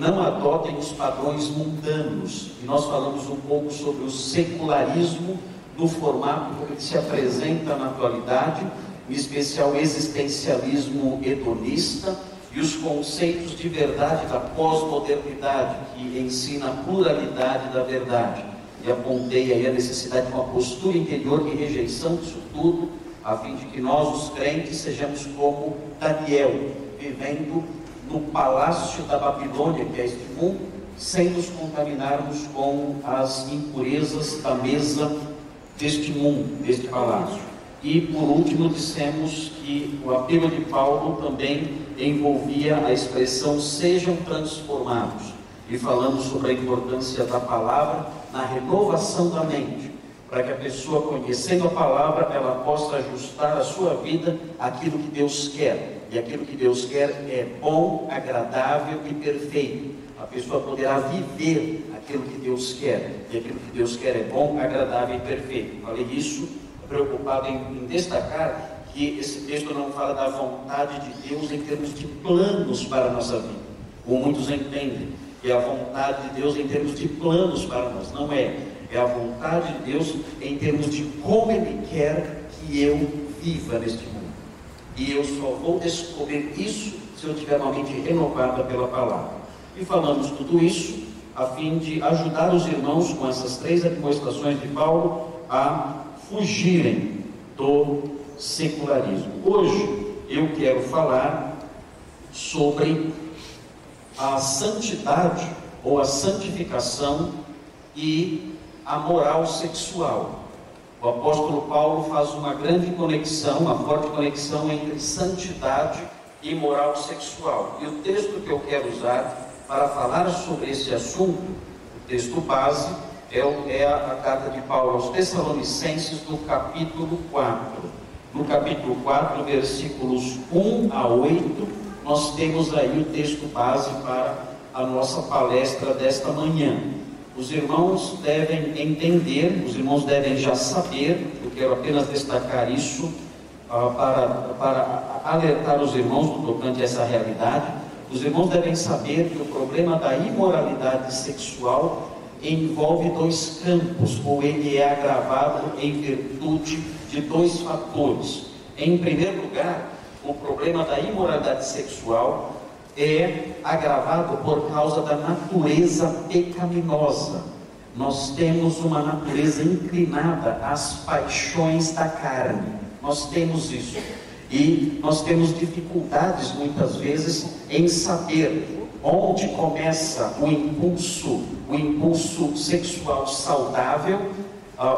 não adotem os padrões mundanos. E nós falamos um pouco sobre o secularismo no formato como ele se apresenta na atualidade, em especial o existencialismo hedonista e os conceitos de verdade da pós-modernidade, que ensina a pluralidade da verdade. E apontei aí a necessidade de uma postura interior de rejeição disso tudo, a fim de que nós, os crentes, sejamos como Daniel, vivendo no palácio da Babilônia, que é este mundo, sem nos contaminarmos com as impurezas da mesa deste mundo, deste palácio. E por último, dissemos que o apelo de Paulo também envolvia a expressão sejam transformados. E falamos sobre a importância da palavra na renovação da mente, para que a pessoa, conhecendo a palavra, ela possa ajustar a sua vida àquilo que Deus quer. E aquilo que Deus quer é bom, agradável e perfeito. A pessoa poderá viver aquilo que Deus quer. E aquilo que Deus quer é bom, agradável e perfeito. Falei isso preocupado em, em destacar que esse texto não fala da vontade de Deus em termos de planos para a nossa vida. Como muitos entendem, que é a vontade de Deus em termos de planos para nós. Não é. É a vontade de Deus em termos de como Ele quer que eu viva neste mundo. E eu só vou descobrir isso se eu tiver uma mente renovada pela palavra. E falamos tudo isso a fim de ajudar os irmãos com essas três demonstrações de Paulo a fugirem do secularismo. Hoje eu quero falar sobre a santidade ou a santificação e a moral sexual. O apóstolo Paulo faz uma grande conexão, uma forte conexão entre santidade e moral sexual. E o texto que eu quero usar para falar sobre esse assunto, o texto base, é, é a, a carta de Paulo aos Tessalonicenses, no capítulo 4. No capítulo 4, versículos 1 a 8, nós temos aí o texto base para a nossa palestra desta manhã. Os irmãos devem entender, os irmãos devem já saber, eu quero apenas destacar isso uh, para, para alertar os irmãos do tocante a essa realidade. Os irmãos devem saber que o problema da imoralidade sexual envolve dois campos, ou ele é agravado em virtude de dois fatores. Em primeiro lugar, o problema da imoralidade sexual é agravado por causa da natureza pecaminosa. Nós temos uma natureza inclinada às paixões da carne. Nós temos isso. E nós temos dificuldades muitas vezes em saber onde começa o impulso, o impulso sexual saudável,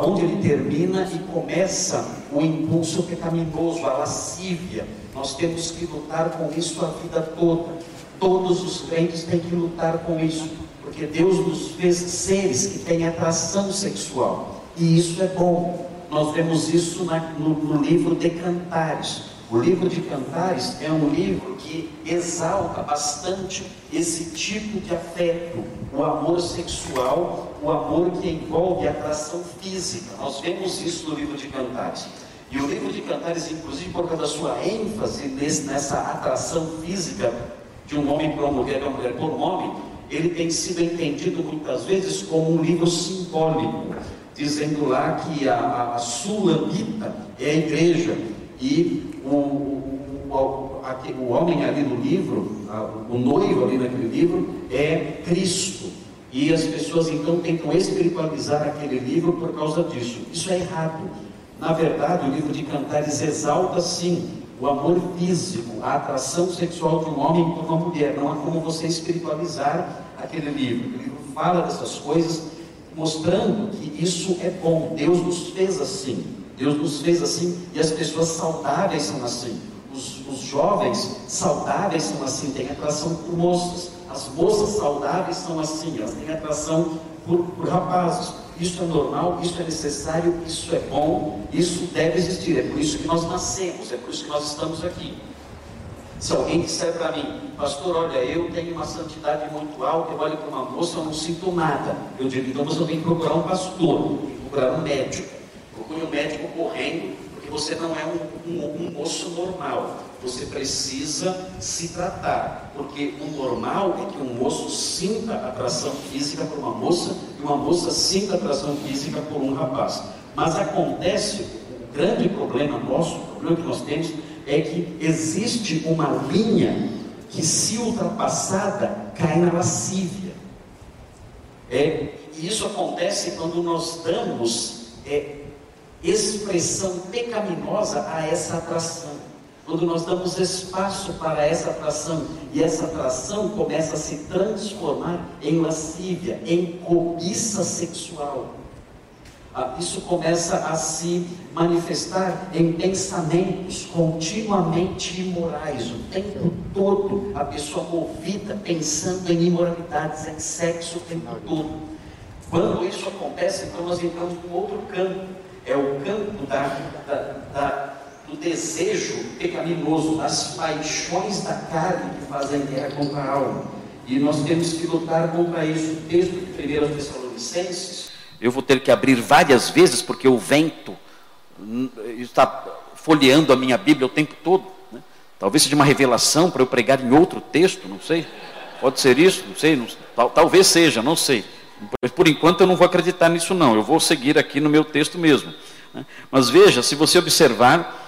onde ele termina e começa o impulso pecaminoso, a lascívia. Nós temos que lutar com isso a vida toda. Todos os crentes têm que lutar com isso, porque Deus nos fez seres que têm atração sexual, e isso é bom. Nós vemos isso na, no, no livro de Cantares. O livro de Cantares é um livro que exalta bastante esse tipo de afeto, o amor sexual, o amor que envolve atração física. Nós vemos isso no livro de Cantares. E o livro de Cantares, inclusive por causa da sua ênfase nessa atração física de um homem por uma mulher, de uma mulher por um homem, ele tem sido entendido muitas vezes como um livro simbólico, dizendo lá que a, a sulamita é a igreja e o, o, o, o homem ali no livro, o noivo ali naquele livro, é Cristo. E as pessoas então tentam espiritualizar aquele livro por causa disso. Isso é errado. Na verdade, o livro de Cantares exalta sim o amor físico, a atração sexual de um homem por uma mulher. Não há como você espiritualizar aquele livro. O livro fala dessas coisas, mostrando que isso é bom. Deus nos fez assim. Deus nos fez assim e as pessoas saudáveis são assim. Os, os jovens saudáveis são assim, têm atração por moças. As moças saudáveis são assim, elas têm atração por, por rapazes. Isso é normal, isso é necessário, isso é bom, isso deve existir. É por isso que nós nascemos, é por isso que nós estamos aqui. Se alguém disser para mim, pastor, olha, eu tenho uma santidade muito alta, eu olho para uma moça, eu não sinto nada. Eu digo, então você tem que procurar um pastor, procurar um médico procure um médico correndo, porque você não é um, um, um moço normal. Você precisa se tratar, porque o normal é que um moço sinta atração física por uma moça e uma moça sinta atração física por um rapaz. Mas acontece, o grande problema nosso, o problema que nós temos, é que existe uma linha que, se ultrapassada, cai na lascívia. É, e isso acontece quando nós damos é, expressão pecaminosa a essa atração. Quando nós damos espaço para essa atração e essa atração começa a se transformar em lascívia, em cobiça sexual. Ah, isso começa a se manifestar em pensamentos continuamente imorais, o tempo todo a pessoa movida pensando em imoralidades, em sexo o tempo todo. Quando isso acontece, então nós entramos num outro campo, é o campo da, da, da, do desejo pecaminoso, das paixões da carne que fazem guerra contra a alma. E nós temos que lutar contra isso. O texto de 1 Tessalonicenses eu vou ter que abrir várias vezes, porque o vento está folheando a minha Bíblia o tempo todo. Né? Talvez seja uma revelação para eu pregar em outro texto, não sei. Pode ser isso, não sei. Não, tal, talvez seja, não sei. Por enquanto eu não vou acreditar nisso, não. Eu vou seguir aqui no meu texto mesmo. Né? Mas veja, se você observar,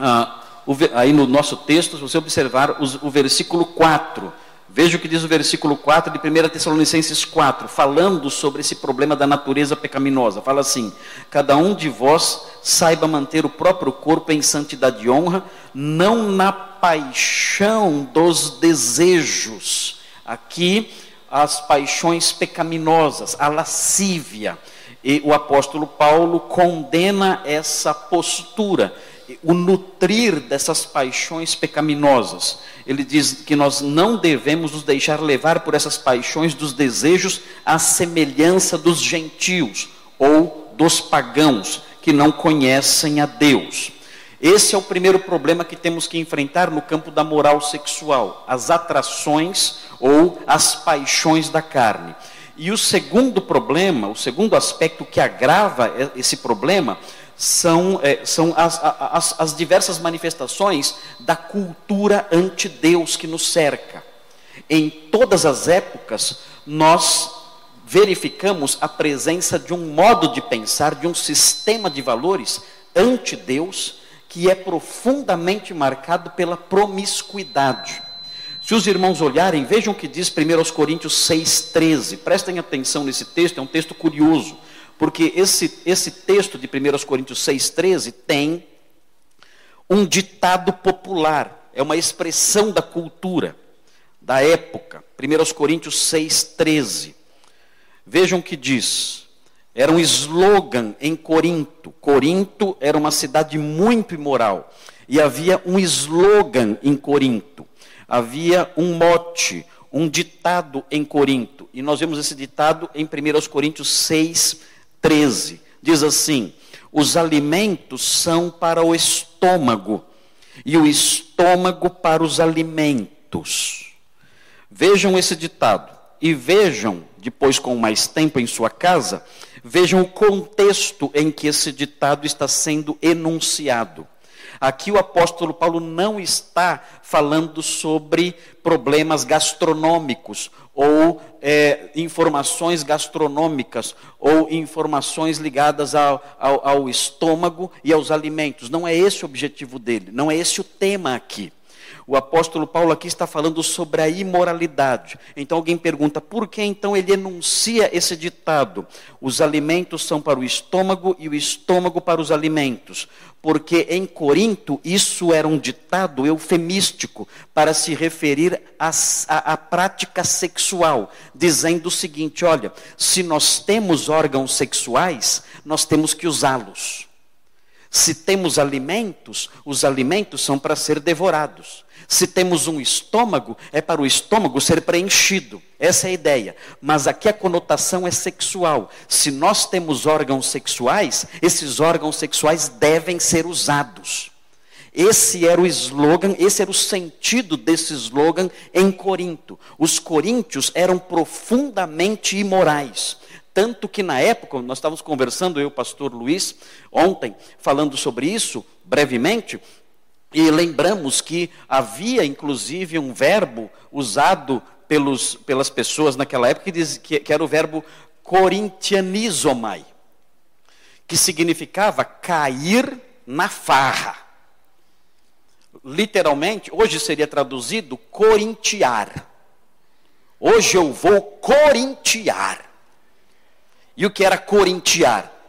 ah, o, aí no nosso texto, se você observar os, o versículo 4 Veja o que diz o versículo 4 de 1 Tessalonicenses 4, falando sobre esse problema da natureza pecaminosa. Fala assim: Cada um de vós saiba manter o próprio corpo em santidade e honra, não na paixão dos desejos. Aqui, as paixões pecaminosas, a lascívia. E o apóstolo Paulo condena essa postura o nutrir dessas paixões pecaminosas. Ele diz que nós não devemos nos deixar levar por essas paixões dos desejos à semelhança dos gentios ou dos pagãos que não conhecem a Deus. Esse é o primeiro problema que temos que enfrentar no campo da moral sexual, as atrações ou as paixões da carne. E o segundo problema, o segundo aspecto que agrava esse problema, são, é, são as, as, as diversas manifestações da cultura ante-Deus que nos cerca. Em todas as épocas, nós verificamos a presença de um modo de pensar, de um sistema de valores ante-Deus, que é profundamente marcado pela promiscuidade. Se os irmãos olharem, vejam o que diz 1 Coríntios 6,13. Prestem atenção nesse texto, é um texto curioso. Porque esse, esse texto de 1 Coríntios 6,13 tem um ditado popular, é uma expressão da cultura, da época. 1 Coríntios 6,13. Vejam o que diz. Era um slogan em Corinto. Corinto era uma cidade muito imoral. E havia um slogan em Corinto. Havia um mote, um ditado em Corinto. E nós vemos esse ditado em 1 Coríntios 6, 13. Diz assim: os alimentos são para o estômago, e o estômago para os alimentos. Vejam esse ditado e vejam, depois com mais tempo em sua casa, vejam o contexto em que esse ditado está sendo enunciado. Aqui o apóstolo Paulo não está falando sobre problemas gastronômicos ou é, informações gastronômicas ou informações ligadas ao, ao, ao estômago e aos alimentos. Não é esse o objetivo dele, não é esse o tema aqui. O apóstolo Paulo aqui está falando sobre a imoralidade. Então alguém pergunta, por que então ele enuncia esse ditado? Os alimentos são para o estômago e o estômago para os alimentos. Porque em Corinto isso era um ditado eufemístico para se referir à prática sexual, dizendo o seguinte: olha, se nós temos órgãos sexuais, nós temos que usá-los. Se temos alimentos, os alimentos são para ser devorados. Se temos um estômago, é para o estômago ser preenchido. Essa é a ideia. Mas aqui a conotação é sexual. Se nós temos órgãos sexuais, esses órgãos sexuais devem ser usados. Esse era o slogan, esse era o sentido desse slogan em Corinto. Os coríntios eram profundamente imorais. Tanto que na época, nós estávamos conversando, eu o pastor Luiz, ontem, falando sobre isso, brevemente, E lembramos que havia inclusive um verbo usado pelos, pelas pessoas naquela época que, diz, que, que era o verbo corintianizomai, que significava cair na farra. Literalmente, hoje seria traduzido corintiar. Hoje eu vou corintiar. E o que era corintiar?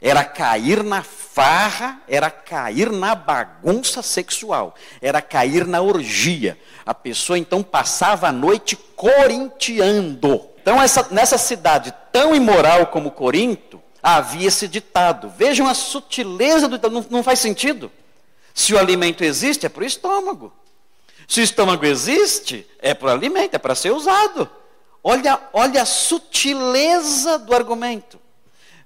Era cair na farra, era cair na bagunça sexual, era cair na orgia. A pessoa então passava a noite corintiando. Então, essa, nessa cidade tão imoral como Corinto, havia esse ditado. Vejam a sutileza do não, não faz sentido. Se o alimento existe, é para o estômago. Se o estômago existe, é para o alimento, é para ser usado. Olha, olha a sutileza do argumento.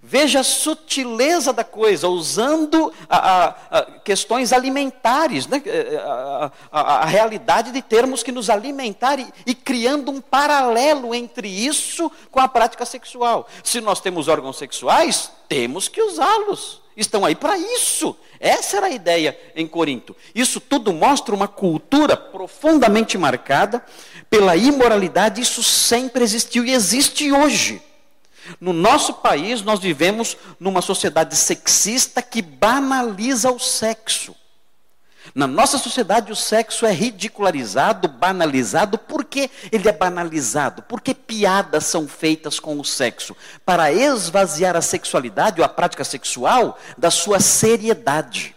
Veja a sutileza da coisa, usando a, a, a questões alimentares, né? É, a, a, realidade de termos que nos alimentar e, e criando um paralelo entre isso com a prática sexual. Se nós temos órgãos sexuais, temos que usá-los. Estão aí para isso. Essa era a ideia em Corinto. Isso tudo mostra uma cultura profundamente marcada pela imoralidade. Isso sempre existiu e existe hoje. No nosso país, nós vivemos numa sociedade sexista que banaliza o sexo. Na nossa sociedade, o sexo é ridicularizado, banalizado. Por que ele é banalizado? Porque piadas são feitas com o sexo para esvaziar a sexualidade ou a prática sexual da sua seriedade.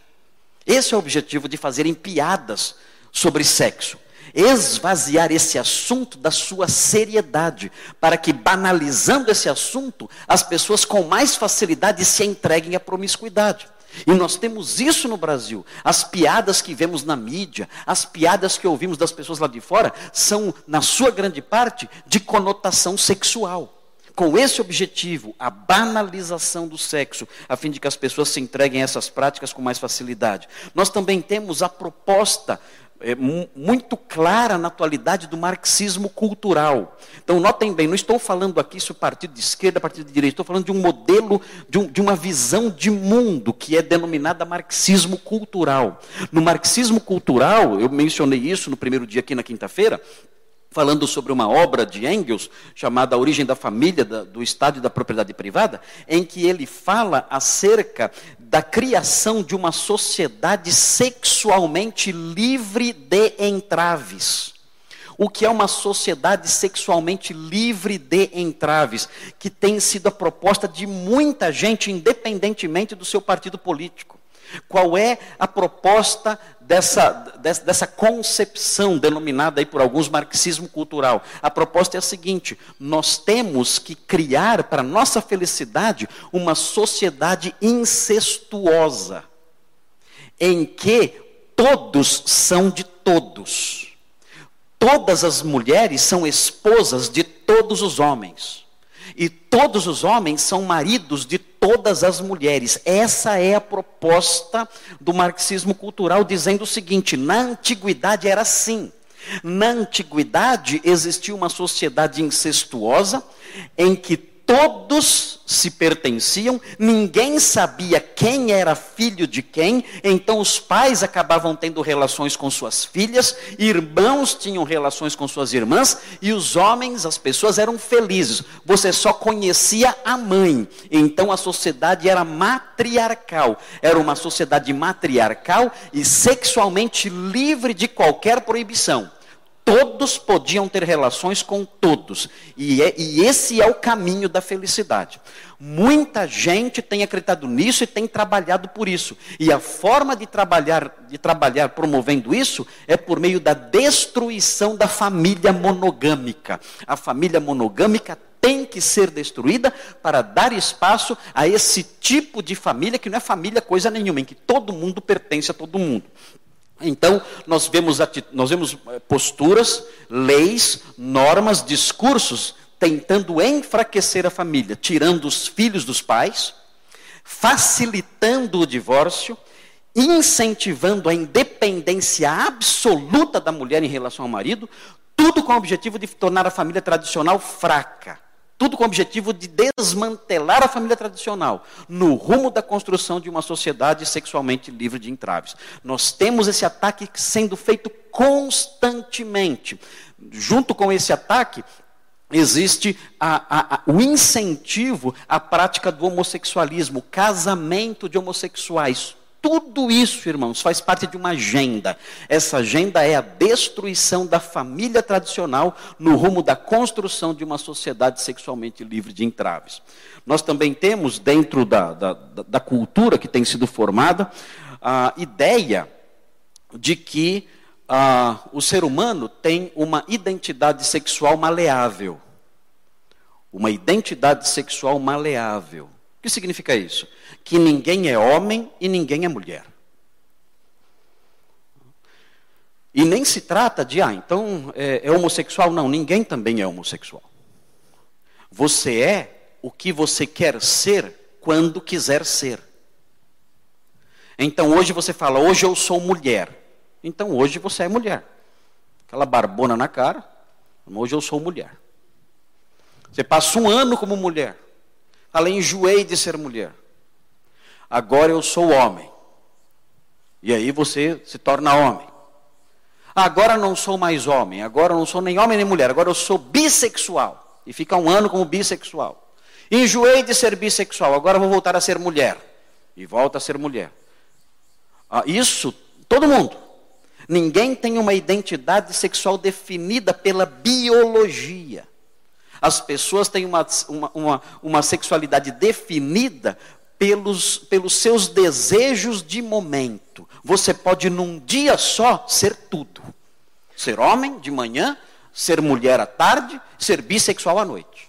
Esse é o objetivo de fazerem piadas sobre sexo esvaziar esse assunto da sua seriedade, para que, banalizando esse assunto, as pessoas com mais facilidade se entreguem à promiscuidade. E nós temos isso no Brasil. As piadas que vemos na mídia, as piadas que ouvimos das pessoas lá de fora, são, na sua grande parte, de conotação sexual. Com esse objetivo, a banalização do sexo, a fim de que as pessoas se entreguem a essas práticas com mais facilidade. Nós também temos a proposta é, muito clara na atualidade do marxismo cultural. Então, notem bem, não estou falando aqui sobre partido de esquerda, partido de direita, estou falando de um modelo, de, um, de uma visão de mundo que é denominada marxismo cultural. No marxismo cultural, eu mencionei isso no primeiro dia aqui na quinta-feira, falando sobre uma obra de Engels, chamada A Origem da Família, do Estado e da Propriedade Privada, em que ele fala acerca da criação de uma sociedade sexualmente livre de entraves. O que é uma sociedade sexualmente livre de entraves, que tem sido a proposta de muita gente, independentemente do seu partido político. Qual é a proposta dessa, dessa concepção denominada aí por alguns marxismo cultural? A proposta é a seguinte: nós temos que criar para nossa felicidade uma sociedade incestuosa, em que todos são de todos. Todas as mulheres são esposas de todos os homens. E todos os homens são maridos de todas as mulheres. Essa é a proposta do marxismo cultural, dizendo o seguinte: na antiguidade era assim. Na antiguidade existia uma sociedade incestuosa em que todos se pertenciam, ninguém sabia quem era filho de quem, então os pais acabavam tendo relações com suas filhas, irmãos tinham relações com suas irmãs, e os homens, as pessoas eram felizes. Você só conhecia a mãe, então a sociedade era matriarcal, era uma sociedade matriarcal e sexualmente livre de qualquer proibição todos podiam ter relações com todos. E, é, e, esse é o caminho da felicidade. Muita gente tem acreditado nisso e tem trabalhado por isso. E a forma de trabalhar, de trabalhar promovendo isso é por meio da destruição da família monogâmica. A família monogâmica tem que ser destruída para dar espaço a esse tipo de família que não é família coisa nenhuma, em que todo mundo pertence a todo mundo. Então, nós vemos, nós vemos eh, posturas, leis, normas, discursos tentando enfraquecer a família, tirando os filhos dos pais, facilitando o divórcio, incentivando a independência absoluta da mulher em relação ao marido, tudo com o objetivo de tornar a família tradicional fraca. Tudo com o objetivo de desmantelar a família tradicional, no rumo da construção de uma sociedade sexualmente livre de entraves. Nós temos esse ataque sendo feito constantemente. Junto com esse ataque, existe a, a, a, o incentivo à prática do homossexualismo, casamento de homossexuais. Tudo isso, irmãos, faz parte de uma agenda. Essa agenda é a destruição da família tradicional no rumo da construção de uma sociedade sexualmente livre de entraves. Nós também temos, dentro da, da, da cultura que tem sido formada, a ideia de que o ser humano tem uma identidade sexual maleável. Uma identidade sexual maleável. Que significa isso? Que ninguém é homem e ninguém é mulher. E nem se trata de, ah, então é, é homossexual. Não, ninguém também é homossexual. Você é o que você quer ser quando quiser ser. Então hoje você fala, hoje eu sou mulher. Então hoje você é mulher. Aquela barbona na cara, hoje eu sou mulher. Você passa um ano como mulher. Fala, enjoei de ser mulher. Agora eu sou homem. E aí você se torna homem. Agora não sou mais homem, agora não sou nem homem nem mulher, agora eu sou bissexual. E fica um ano como bissexual. Enjoei de ser bissexual, agora vou voltar a ser mulher. E volta a ser mulher. Ah, isso, todo mundo. Ninguém tem uma identidade sexual definida pela biologia. As pessoas têm uma, uma, uma, uma sexualidade definida pelos, pelos seus desejos de momento. Você pode num dia só ser tudo: ser homem de manhã, ser mulher à tarde, ser bissexual à noite.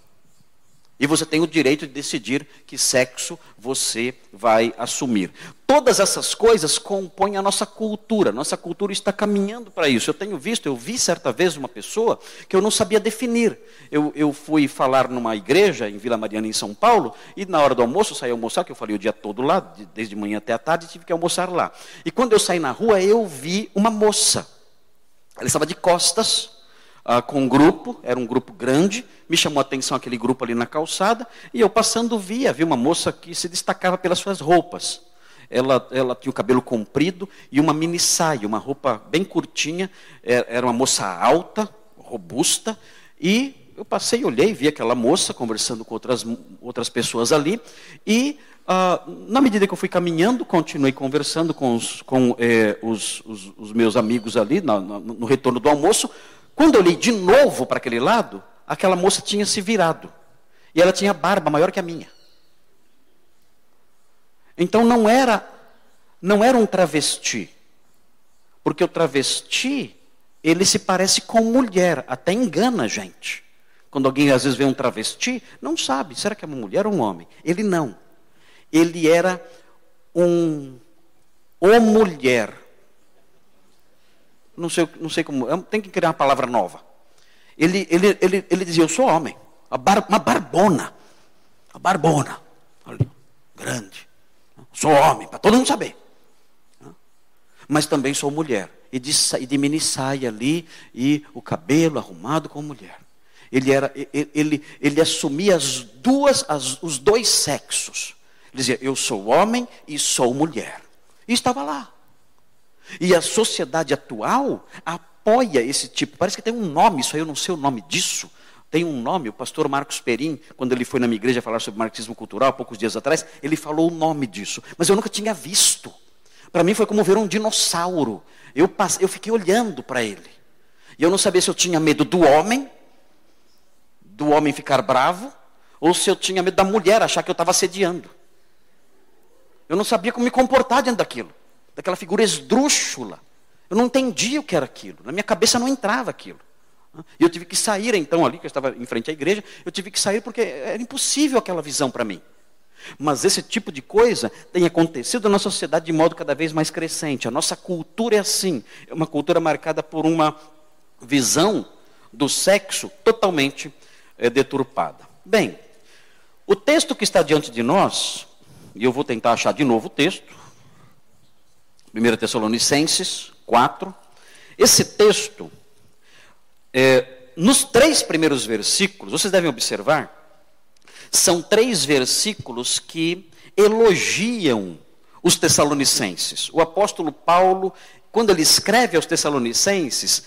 E você tem o direito de decidir que sexo você vai assumir. Todas essas coisas compõem a nossa cultura. Nossa cultura está caminhando para isso. Eu tenho visto, eu vi certa vez uma pessoa que eu não sabia definir. Eu, eu fui falar numa igreja em Vila Mariana, em São Paulo, e na hora do almoço, eu saí almoçar, que eu falei o dia todo lá, desde manhã até a tarde, tive que almoçar lá. E quando eu saí na rua, eu vi uma moça. Ela estava de costas ah, com um grupo, era um grupo grande, me chamou a atenção aquele grupo ali na calçada, e eu passando via, vi uma moça que se destacava pelas suas roupas. Ela, ela tinha o cabelo comprido e uma mini saia, uma roupa bem curtinha, é, era uma moça alta, robusta, e eu passei, olhei, vi aquela moça conversando com outras, outras pessoas ali, e ah, na medida que eu fui caminhando, continuei conversando com os, com, eh, os, os, os meus amigos ali, no, no, no retorno do almoço, quando eu olhei de novo para aquele lado, aquela moça tinha se virado. E ela tinha barba maior que a minha. Então não era não era um travesti. Porque o travesti, ele se parece com mulher, até engana a gente. Quando alguém às vezes vê um travesti, não sabe, será que é uma mulher ou um homem? Ele não. Ele era um ou mulher não sei, não sei como, tem que criar uma palavra nova. Ele, ele, ele, ele dizia: Eu sou homem, bar, uma barbona, uma barbona, ali, grande. Sou homem, para todo mundo saber. Mas também sou mulher. E de, e de mini saia ali, e o cabelo arrumado como mulher. Ele, era, ele, ele, ele assumia as duas, as, os dois sexos. Ele dizia: Eu sou homem e sou mulher. E estava lá. E a sociedade atual apoia esse tipo. Parece que tem um nome, isso aí eu não sei o nome disso. Tem um nome, o pastor Marcos Perim, quando ele foi na minha igreja falar sobre marxismo cultural, poucos dias atrás, ele falou o nome disso. Mas eu nunca tinha visto. Para mim foi como ver um dinossauro. Eu, passei, eu fiquei olhando para ele. E eu não sabia se eu tinha medo do homem, do homem ficar bravo, ou se eu tinha medo da mulher achar que eu estava assediando. Eu não sabia como me comportar diante daquilo daquela figura esdrúxula. Eu não entendia o que era aquilo. Na minha cabeça não entrava aquilo. E eu tive que sair então ali, que eu estava em frente à igreja, eu tive que sair porque era impossível aquela visão para mim. Mas esse tipo de coisa tem acontecido na sociedade de modo cada vez mais crescente. A nossa cultura é assim, é uma cultura marcada por uma visão do sexo totalmente é, deturpada. Bem, o texto que está diante de nós, e eu vou tentar achar de novo o texto, 1 Tessalonicenses 4. Esse texto, é, nos três primeiros versículos, vocês devem observar são três versículos que elogiam os tessalonicenses. O apóstolo Paulo, quando ele escreve aos tessalonicenses,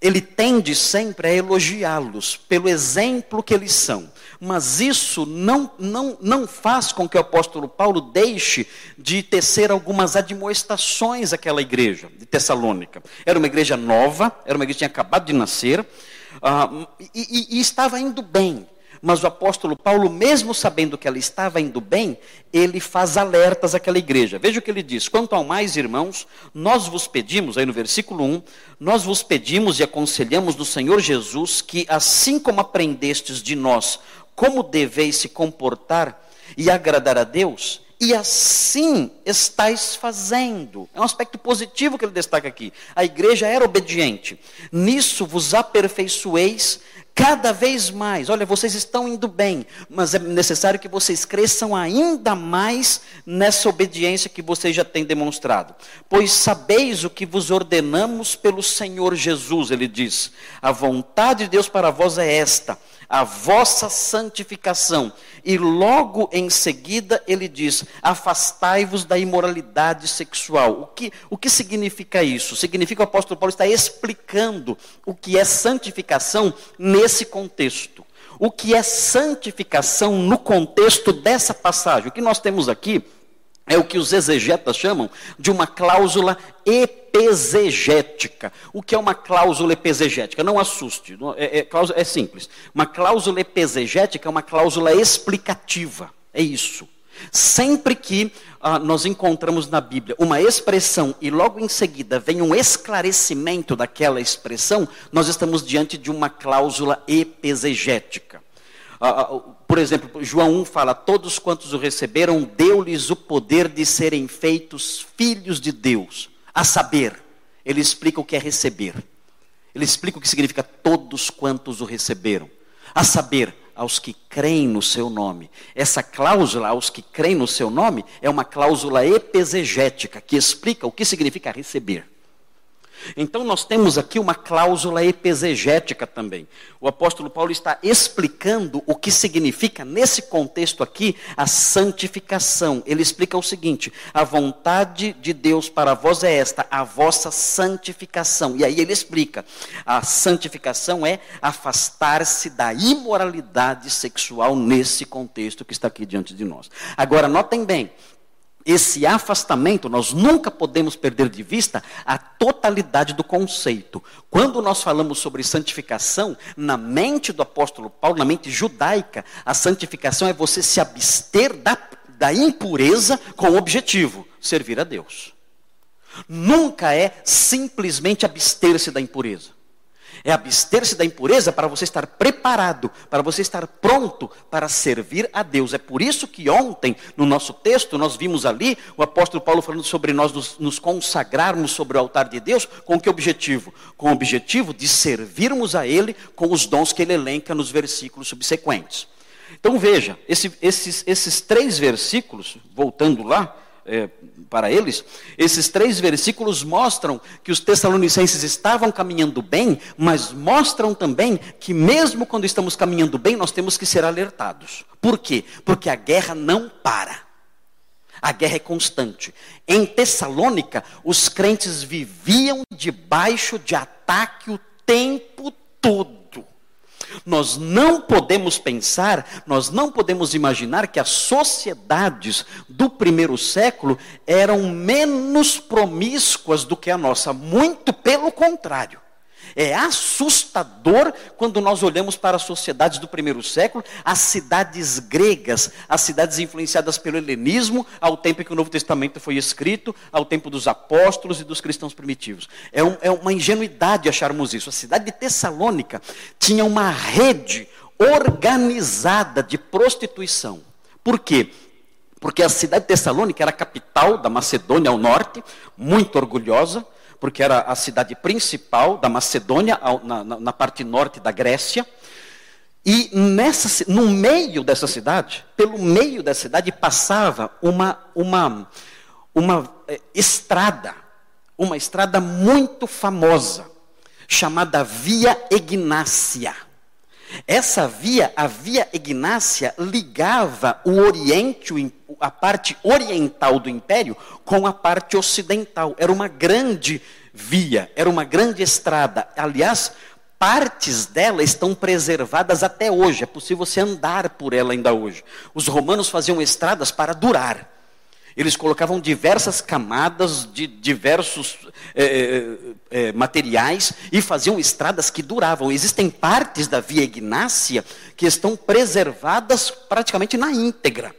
ele tende sempre a elogiá-los pelo exemplo que eles são. Mas isso não, não, não faz com que o apóstolo Paulo deixe de tecer algumas admoestações àquela igreja de Tessalônica. Era uma igreja nova, era uma igreja que tinha acabado de nascer, uh, e, e, e estava indo bem. Mas o apóstolo Paulo, mesmo sabendo que ela estava indo bem, ele faz alertas àquela igreja. Veja o que ele diz: Quanto ao mais, irmãos, nós vos pedimos, aí no versículo 1, nós vos pedimos e aconselhamos no Senhor Jesus que, assim como aprendestes de nós como deveis se comportar e agradar a Deus, e assim estáis fazendo. É um aspecto positivo que ele destaca aqui. A igreja era obediente. Nisso vos aperfeiçoeis cada vez mais. Olha, vocês estão indo bem, mas é necessário que vocês cresçam ainda mais nessa obediência que vocês já têm demonstrado. Pois sabeis o que vos ordenamos pelo Senhor Jesus, ele diz. A vontade de Deus para vós é esta a vossa santificação. E logo em seguida ele diz: afastai-vos da imoralidade sexual. O que, o que significa isso? Significa que o apóstolo Paulo está explicando o que é santificação nesse contexto. O que é santificação no contexto dessa passagem? O que nós temos aqui é o que os exegetas chamam de uma cláusula epesegética. O que é uma cláusula epesegética? Não assuste, é, é, é simples. Uma cláusula epesegética é uma cláusula explicativa. É isso. Sempre que ah, nós encontramos na Bíblia uma expressão e logo em seguida vem um esclarecimento daquela expressão, nós estamos diante de uma cláusula epesegética. Ah, ah, por exemplo, João 1 fala: Todos quantos o receberam, deu-lhes o poder de serem feitos filhos de Deus. A saber, ele explica o que é receber. Ele explica o que significa todos quantos o receberam. A saber, aos que creem no seu nome. Essa cláusula, aos que creem no seu nome, é uma cláusula epesegética, que explica o que significa receber. Então nós temos aqui uma cláusula epesegética também. O apóstolo Paulo está explicando o que significa, nesse contexto aqui, a santificação. Ele explica o seguinte: a vontade de Deus para vós é esta, a vossa santificação. E aí ele explica: a santificação é afastar-se da imoralidade sexual nesse contexto que está aqui diante de nós. Agora, notem bem esse afastamento, nós nunca podemos perder de vista a totalidade do conceito. Quando nós falamos sobre santificação, na mente do apóstolo Paulo, na mente judaica, a santificação é você se abster da, da impureza com o objetivo: servir a Deus. Nunca é simplesmente abster-se da impureza. É abster-se da impureza para você estar preparado, para você estar pronto para servir a Deus. É por isso que ontem, no nosso texto, nós vimos ali o apóstolo Paulo falando sobre nós nos, nos consagrarmos sobre o altar de Deus, com que objetivo? Com o objetivo de servirmos a Ele com os dons que ele elenca nos versículos subsequentes. Então veja, esse, esses, esses três versículos, voltando lá, é, para eles, esses três versículos mostram que os tessalonicenses estavam caminhando bem, mas mostram também que, mesmo quando estamos caminhando bem, nós temos que ser alertados. Por quê? Porque a guerra não para. A guerra é constante. Em Tessalônica, os crentes viviam debaixo de ataque o tempo todo. Nós não podemos pensar, nós não podemos imaginar que as sociedades do primeiro século eram menos promíscuas do que a nossa. Muito pelo contrário. É assustador quando nós olhamos para as sociedades do primeiro século, as cidades gregas, as cidades influenciadas pelo helenismo, ao tempo em que o Novo Testamento foi escrito, ao tempo dos apóstolos e dos cristãos primitivos. É, um, é uma ingenuidade acharmos isso. A cidade de Tessalônica tinha uma rede organizada de prostituição. Por quê? Porque a cidade de Tessalônica era a capital da Macedônia ao norte, muito orgulhosa porque era a cidade principal da Macedônia, na, na, na parte norte da Grécia. E nessa, no meio dessa cidade, pelo meio da cidade, passava uma, uma, uma é, estrada, uma estrada muito famosa, chamada Via Ignácia. Essa via, a via Ignácia, ligava o Oriente, a parte oriental do império, com a parte ocidental. Era uma grande via, era uma grande estrada. Aliás, partes dela estão preservadas até hoje. É possível você andar por ela ainda hoje. Os romanos faziam estradas para durar. Eles colocavam diversas camadas de diversos é, é, materiais e faziam estradas que duravam. Existem partes da Via Ignácia que estão preservadas praticamente na íntegra.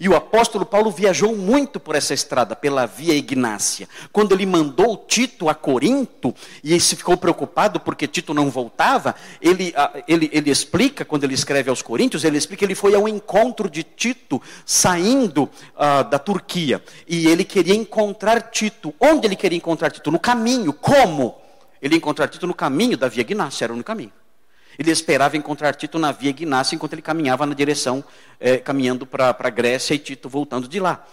E o apóstolo Paulo viajou muito por essa estrada, pela via Ignácia. Quando ele mandou Tito a Corinto, e ele se ficou preocupado porque Tito não voltava, ele, ah, ele, ele explica, quando ele escreve aos Coríntios, ele explica que ele foi ao encontro de Tito saindo uh, da Turquia. E ele queria encontrar Tito. Onde ele queria encontrar Tito? No caminho. Como? Ele encontrar Tito no caminho da via Ignácia, era no caminho. Ele esperava encontrar Tito na via Ignácio enquanto ele caminhava na direção, eh, caminhando para a Grécia e Tito voltando de lá.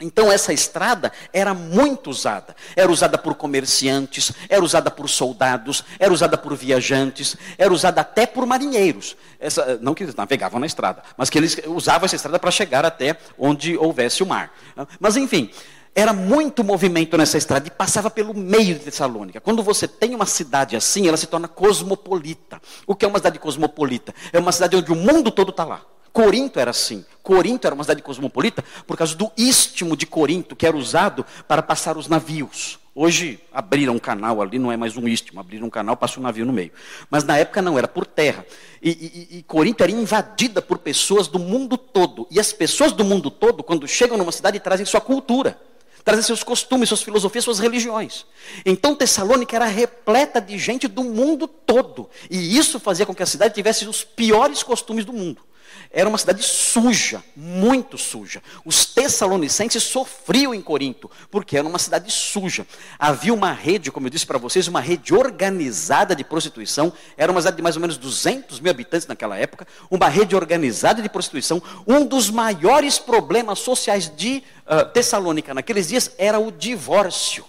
Então essa estrada era muito usada. Era usada por comerciantes, era usada por soldados, era usada por viajantes, era usada até por marinheiros. Essa, não que eles navegavam na estrada, mas que eles usavam essa estrada para chegar até onde houvesse o mar. Mas enfim, era muito movimento nessa estrada e passava pelo meio de Tessalônica. Quando você tem uma cidade assim, ela se torna cosmopolita. O que é uma cidade cosmopolita? É uma cidade onde o mundo todo está lá. Corinto era assim. Corinto era uma cidade cosmopolita por causa do istmo de Corinto, que era usado para passar os navios. Hoje abriram um canal ali, não é mais um istmo, abriram um canal, passa um navio no meio. Mas na época não, era por terra. E, e, e, Corinto era invadida por pessoas do mundo todo. E as pessoas do mundo todo, quando chegam numa cidade, trazem sua cultura trazem seus costumes, suas filosofias, suas religiões. Então Tessalônica era repleta de gente do mundo todo. E isso fazia com que a cidade tivesse os piores costumes do mundo. Era uma cidade suja, muito suja. Os tessalonicenses sofriam em Corinto, porque era uma cidade suja. Havia uma rede, como eu disse para vocês, uma rede organizada de prostituição. Era uma cidade de mais ou menos 200 mil habitantes naquela época. Uma rede organizada de prostituição. Um dos maiores problemas sociais de uh, Tessalônica naqueles dias era o divórcio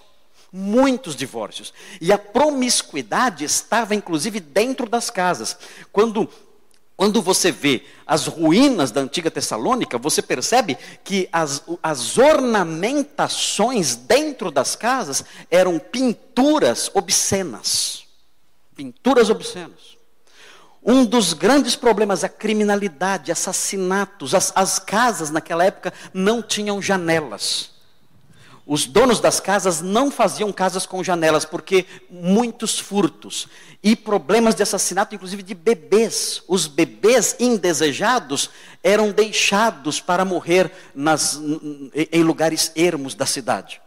muitos divórcios. E a promiscuidade estava inclusive dentro das casas. Quando quando você vê as ruínas da antiga Tessalônica, você percebe que as, as ornamentações dentro das casas eram pinturas obscenas. Pinturas obscenas. Um dos grandes problemas, a criminalidade, assassinatos. As, as casas naquela época não tinham janelas. Os donos das casas não faziam casas com janelas, porque muitos furtos e problemas de assassinato, inclusive de bebês. Os bebês indesejados eram deixados para morrer nas, em lugares ermos da cidade.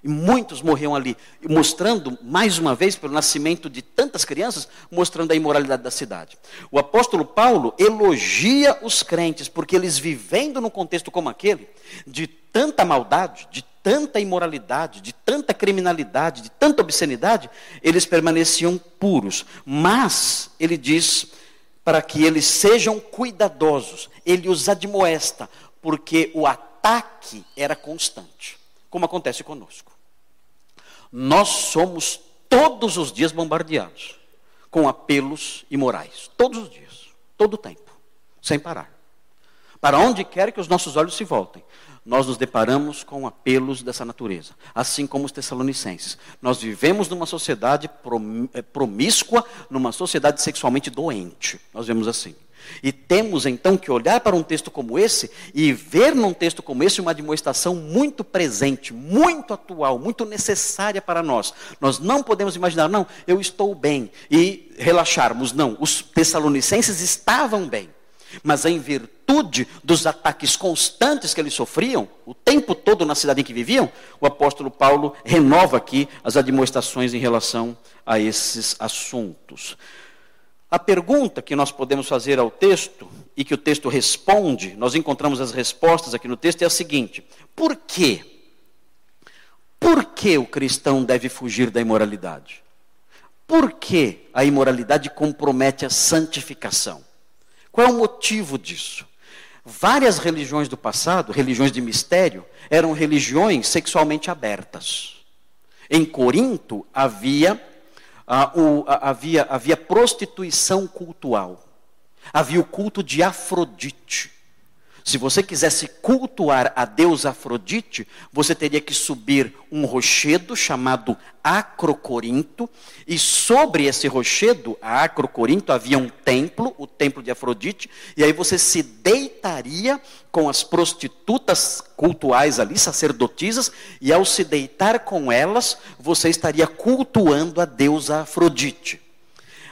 E muitos morriam ali, mostrando, mais uma vez, pelo nascimento de tantas crianças, mostrando a imoralidade da cidade. O apóstolo Paulo elogia os crentes, porque eles vivendo num contexto como aquele, de tanta maldade, de tanta imoralidade, de tanta criminalidade, de tanta obscenidade, eles permaneciam puros. Mas, ele diz, para que eles sejam cuidadosos, ele os admoesta, porque o ataque era constante, como acontece conosco. Nós somos todos os dias bombardeados com apelos imorais. Todos os dias, todo o tempo, sem parar. Para onde quer que os nossos olhos se voltem, nós nos deparamos com apelos dessa natureza, assim como os tessalonicenses. Nós vivemos numa sociedade eh, promíscua, numa sociedade sexualmente doente. Nós vemos assim. E temos então que olhar para um texto como esse e ver num texto como esse uma demonstração muito presente, muito atual, muito necessária para nós. Nós não podemos imaginar, não, eu estou bem e relaxarmos. Não, os tessalonicenses estavam bem. Mas em virtude dos ataques constantes que eles sofriam, o tempo todo na cidade em que viviam, o apóstolo Paulo renova aqui as admoestações em relação a esses assuntos. A pergunta que nós podemos fazer ao texto e que o texto responde, nós encontramos as respostas aqui no texto, é a seguinte: por quê? Por que o cristão deve fugir da imoralidade? Por que a imoralidade compromete a santificação? Qual é o motivo disso? Várias religiões do passado, religiões de mistério, eram religiões sexualmente abertas. Em Corinto havia ah, o, havia, havia prostituição cultural. Havia o culto de Afrodite. Se você quisesse cultuar a deusa Afrodite, você teria que subir um rochedo chamado Acrocorinto, e sobre esse rochedo, a Acrocorinto, havia um templo, o templo de Afrodite, e aí você se deitaria com as prostitutas cultuais ali, sacerdotisas, e ao se deitar com elas, você estaria cultuando a deusa Afrodite.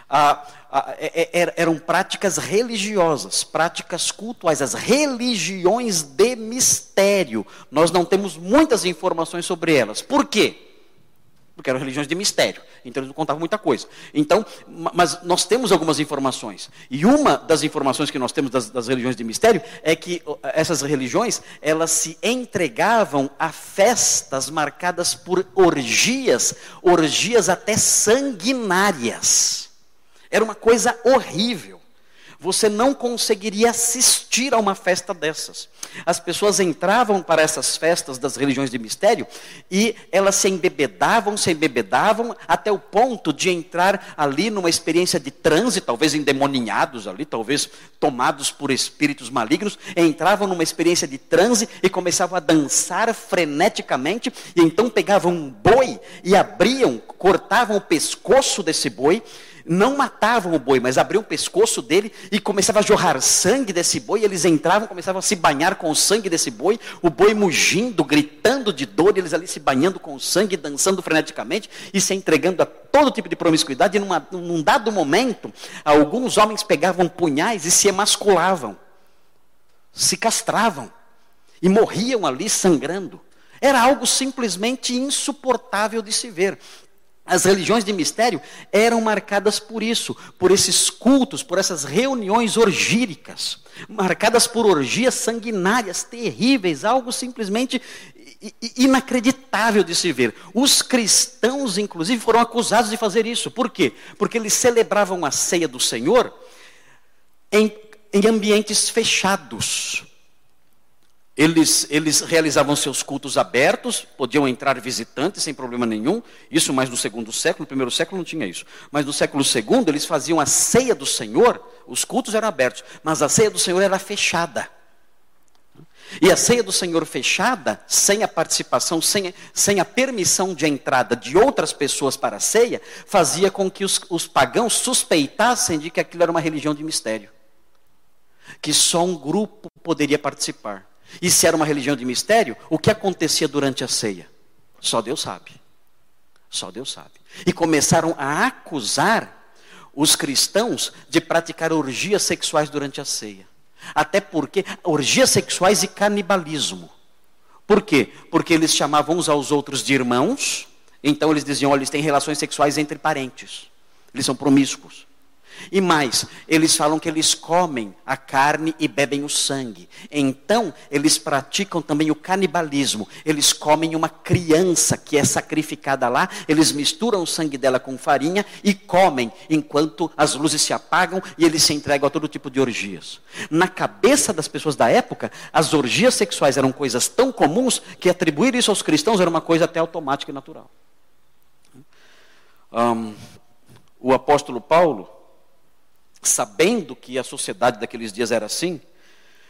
Ah, é, é, eram práticas religiosas, práticas cultuais, as religiões de mistério. Nós não temos muitas informações sobre elas. Por quê? Porque eram religiões de mistério, então eles não contavam muita coisa. Então, mas nós temos algumas informações. E uma das informações que nós temos das, das religiões de mistério é que essas religiões, elas se entregavam a festas marcadas por orgias, orgias até sanguinárias. Era uma coisa horrível. Você não conseguiria assistir a uma festa dessas. As pessoas entravam para essas festas das religiões de mistério e elas se embebedavam, se embebedavam, até o ponto de entrar ali numa experiência de transe, talvez endemoninhados ali, talvez tomados por espíritos malignos, entravam numa experiência de transe e começavam a dançar freneticamente, e então pegavam um boi e abriam, cortavam o pescoço desse boi não matavam o boi, mas abriam o pescoço dele e começava a jorrar sangue desse boi. eles entravam, começavam a se banhar com o sangue desse boi, o boi mugindo, gritando de dor, eles ali se banhando com o sangue, dançando freneticamente e se entregando a todo tipo de promiscuidade. E numa, num dado momento, alguns homens pegavam punhais e se emasculavam, se castravam e morriam ali sangrando. Era algo simplesmente insuportável de se ver. As religiões de mistério eram marcadas por isso, por esses cultos, por essas reuniões orgíricas, marcadas por orgias sanguinárias, terríveis, algo simplesmente inacreditável de se ver. Os cristãos, inclusive, foram acusados de fazer isso. Por quê? Porque eles celebravam a ceia do Senhor em, em ambientes fechados. Eles, eles realizavam seus cultos abertos, podiam entrar visitantes sem problema nenhum. Isso mais no segundo século, no primeiro século não tinha isso. Mas no século segundo eles faziam a ceia do Senhor, os cultos eram abertos, mas a ceia do Senhor era fechada. E a ceia do Senhor fechada, sem a participação, sem, sem a permissão de entrada de outras pessoas para a ceia, fazia com que os, os pagãos suspeitassem de que aquilo era uma religião de mistério. Que só um grupo poderia participar. E se era uma religião de mistério, o que acontecia durante a ceia? Só Deus sabe. Só Deus sabe. E começaram a acusar os cristãos de praticar orgias sexuais durante a ceia. Até porque orgias sexuais e canibalismo. Por quê? Porque eles chamavam uns aos outros de irmãos, então eles diziam, olha, eles têm relações sexuais entre parentes. Eles são promíscuos. E mais, eles falam que eles comem a carne e bebem o sangue. Então, eles praticam também o canibalismo. Eles comem uma criança que é sacrificada lá, eles misturam o sangue dela com farinha e comem enquanto as luzes se apagam e eles se entregam a todo tipo de orgias. Na cabeça das pessoas da época, as orgias sexuais eram coisas tão comuns que atribuir isso aos cristãos era uma coisa até automática e natural. Um, o apóstolo Paulo sabendo que a sociedade daqueles dias era assim,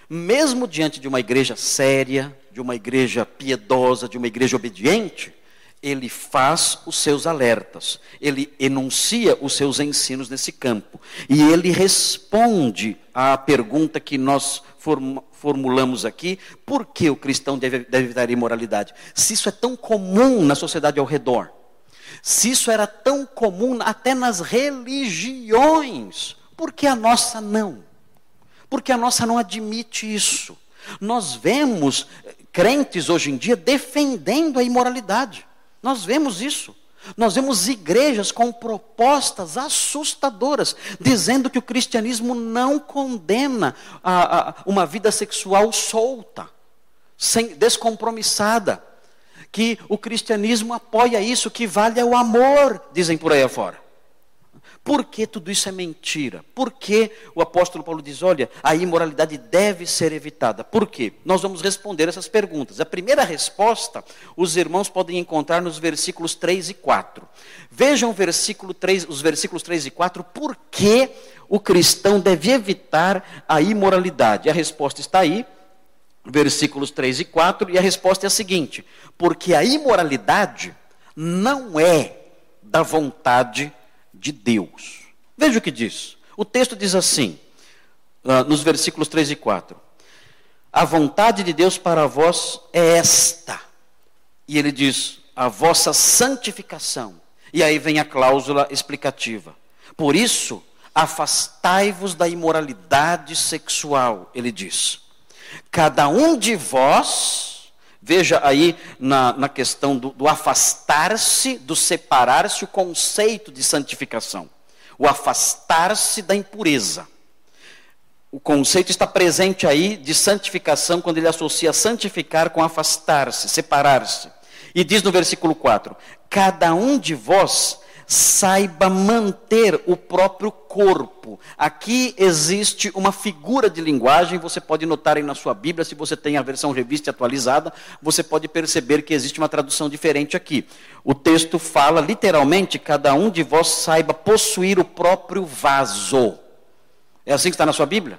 mesmo diante de uma igreja séria, de uma igreja piedosa, de uma igreja obediente, ele faz os seus alertas, ele enuncia os seus ensinos nesse campo. E ele responde à pergunta que nós formulamos aqui: por que o cristão deve, deve evitar imoralidade? Se isso é tão comum na sociedade ao redor, se isso era tão comum até nas religiões, por que a nossa não? Porque a nossa não admite isso. Nós vemos eh, crentes hoje em dia defendendo a imoralidade. Nós vemos isso. Nós vemos igrejas com propostas assustadoras, dizendo que o cristianismo não condena a, a, uma vida sexual solta, sem, descompromissada. Que o cristianismo apoia isso, que vale é o amor, dizem por aí afora. Por que tudo isso é mentira? Por que o apóstolo Paulo diz: olha, a imoralidade deve ser evitada? Por quê? Nós vamos responder essas perguntas. A primeira resposta, os irmãos podem encontrar nos versículos 3 e 4. Vejam versículo 3, os versículos 3 e 4, por que o cristão deve evitar a imoralidade? A resposta está aí, versículos 3 e 4, e a resposta é a seguinte: porque a imoralidade não é da vontade de Deus. Veja o que diz. O texto diz assim, uh, nos versículos 3 e 4: A vontade de Deus para vós é esta. E ele diz: a vossa santificação. E aí vem a cláusula explicativa. Por isso, afastai-vos da imoralidade sexual, ele diz. Cada um de vós, veja aí na, na questão do, do afastar-se, do separar-se, o conceito de santificação. O afastar-se da impureza. O conceito está presente aí de santificação quando ele associa santificar com afastar-se, separar-se. E diz no versículo 4: Cada um de vós saiba manter o próprio corpo. Aqui existe uma figura de linguagem, você pode notar aí na sua Bíblia, se você tem a versão revista atualizada, você pode perceber que existe uma tradução diferente aqui. O texto fala literalmente: cada um de vós saiba possuir o próprio vaso. É assim que está na sua Bíblia?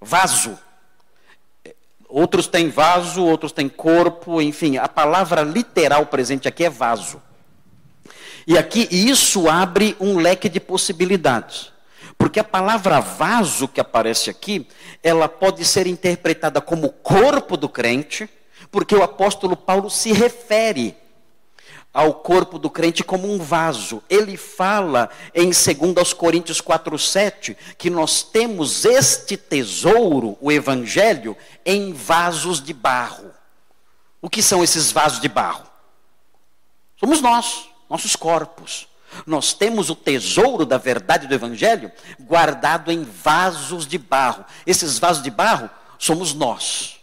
Vaso. Outros têm vaso, outros têm corpo, enfim, a palavra literal presente aqui é vaso. E aqui isso abre um leque de possibilidades. Porque a palavra vaso que aparece aqui, ela pode ser interpretada como corpo do crente, porque o apóstolo Paulo se refere ao corpo do crente como um vaso. Ele fala em 2 Coríntios 4:7 que nós temos este tesouro, o evangelho, em vasos de barro. O que são esses vasos de barro? Somos nós nossos corpos. Nós temos o tesouro da verdade do Evangelho guardado em vasos de barro. Esses vasos de barro somos nós.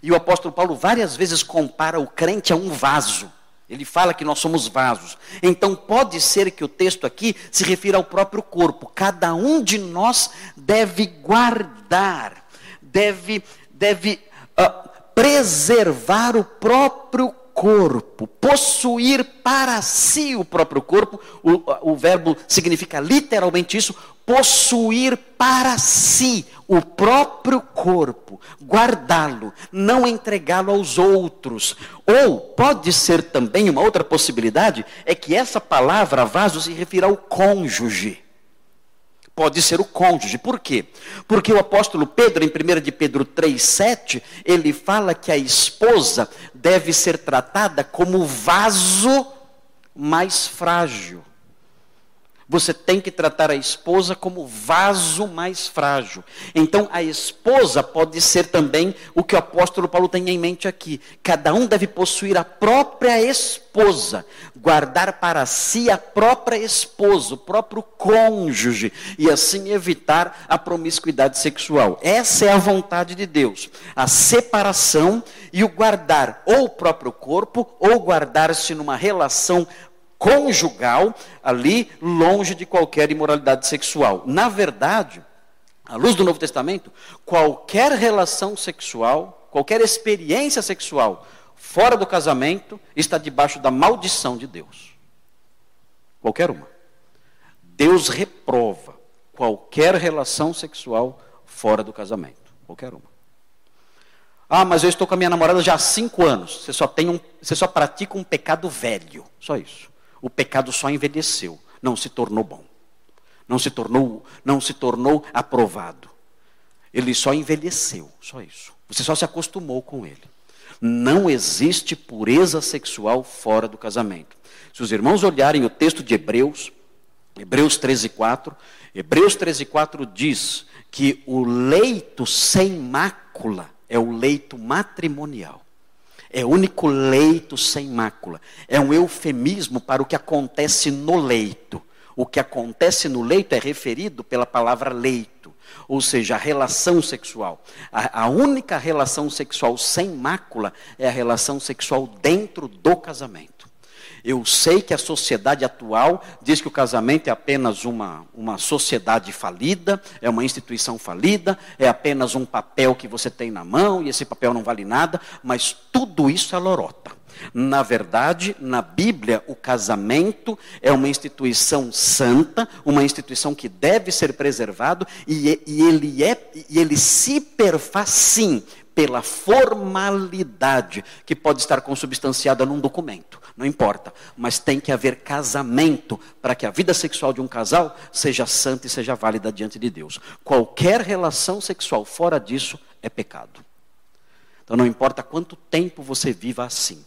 E o apóstolo Paulo várias vezes compara o crente a um vaso. Ele fala que nós somos vasos. Então pode ser que o texto aqui se refira ao próprio corpo. Cada um de nós deve guardar, deve, deve uh, preservar o próprio corpo, possuir para si o próprio corpo, o, o verbo significa literalmente isso, possuir para si o próprio corpo, guardá-lo, não entregá-lo aos outros. Ou pode ser também uma outra possibilidade, é que essa palavra vaso se refira ao cônjuge pode ser o cônjuge. Por quê? Porque o apóstolo Pedro, em 1 de Pedro 3,7, ele fala que a esposa deve ser tratada como vaso mais frágil. Você tem que tratar a esposa como vaso mais frágil. Então, a esposa pode ser também o que o apóstolo Paulo tem em mente aqui. Cada um deve possuir a própria esposa, guardar para si a própria esposa, o próprio cônjuge, e assim evitar a promiscuidade sexual. Essa é a vontade de Deus. A separação e o guardar ou o próprio corpo, ou guardar-se numa relação conjugal, ali longe de qualquer imoralidade sexual. Na verdade, à luz do Novo Testamento, qualquer relação sexual, qualquer experiência sexual fora do casamento está debaixo da maldição de Deus. Qualquer uma. Deus reprova qualquer relação sexual fora do casamento. Qualquer uma. Ah, mas eu estou com a minha namorada já há cinco anos. Você só, tem um, você só pratica um pecado velho. Só isso o pecado só envelheceu, não se tornou bom. Não se tornou, não se tornou aprovado. Ele só envelheceu, só isso. Você só se acostumou com ele. Não existe pureza sexual fora do casamento. Se os irmãos olharem o texto de Hebreus, Hebreus 13, 4, Hebreus 13, 4 diz que o leito sem mácula é o leito matrimonial. É o único leito sem mácula. É um eufemismo para o que acontece no leito. O que acontece no leito é referido pela palavra leito, ou seja, a relação sexual. A, a única relação sexual sem mácula é a relação sexual dentro do casamento. Eu sei que a sociedade atual diz que o casamento é apenas uma, uma sociedade falida, é uma instituição falida, é apenas um papel que você tem na mão e esse papel não vale nada, mas tudo isso é lorota. Na verdade, na Bíblia, o casamento é uma instituição santa, uma instituição que deve ser preservado e, e ele é e ele se perfaz sim pela formalidade que pode estar consubstanciada num documento, não importa, mas tem que haver casamento para que a vida sexual de um casal seja santa e seja válida diante de Deus. Qualquer relação sexual fora disso é pecado. Então não importa quanto tempo você viva assim.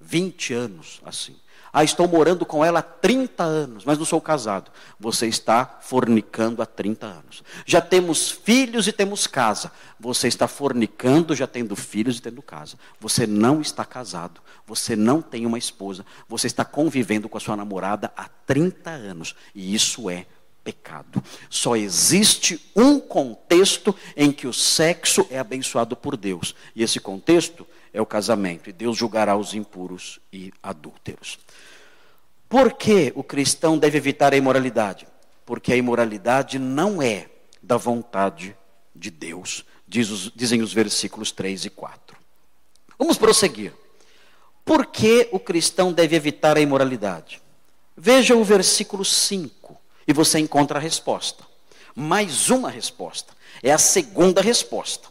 20 anos assim. Ah, estou morando com ela há 30 anos, mas não sou casado. Você está fornicando há 30 anos. Já temos filhos e temos casa. Você está fornicando, já tendo filhos e tendo casa. Você não está casado. Você não tem uma esposa. Você está convivendo com a sua namorada há 30 anos. E isso é pecado. Só existe um contexto em que o sexo é abençoado por Deus. E esse contexto é o casamento, e Deus julgará os impuros e adúlteros. Por que o cristão deve evitar a imoralidade? Porque a imoralidade não é da vontade de Deus, diz os, dizem os versículos 3 e 4. Vamos prosseguir. Por que o cristão deve evitar a imoralidade? Veja o versículo 5 e você encontra a resposta. Mais uma resposta. É a segunda resposta.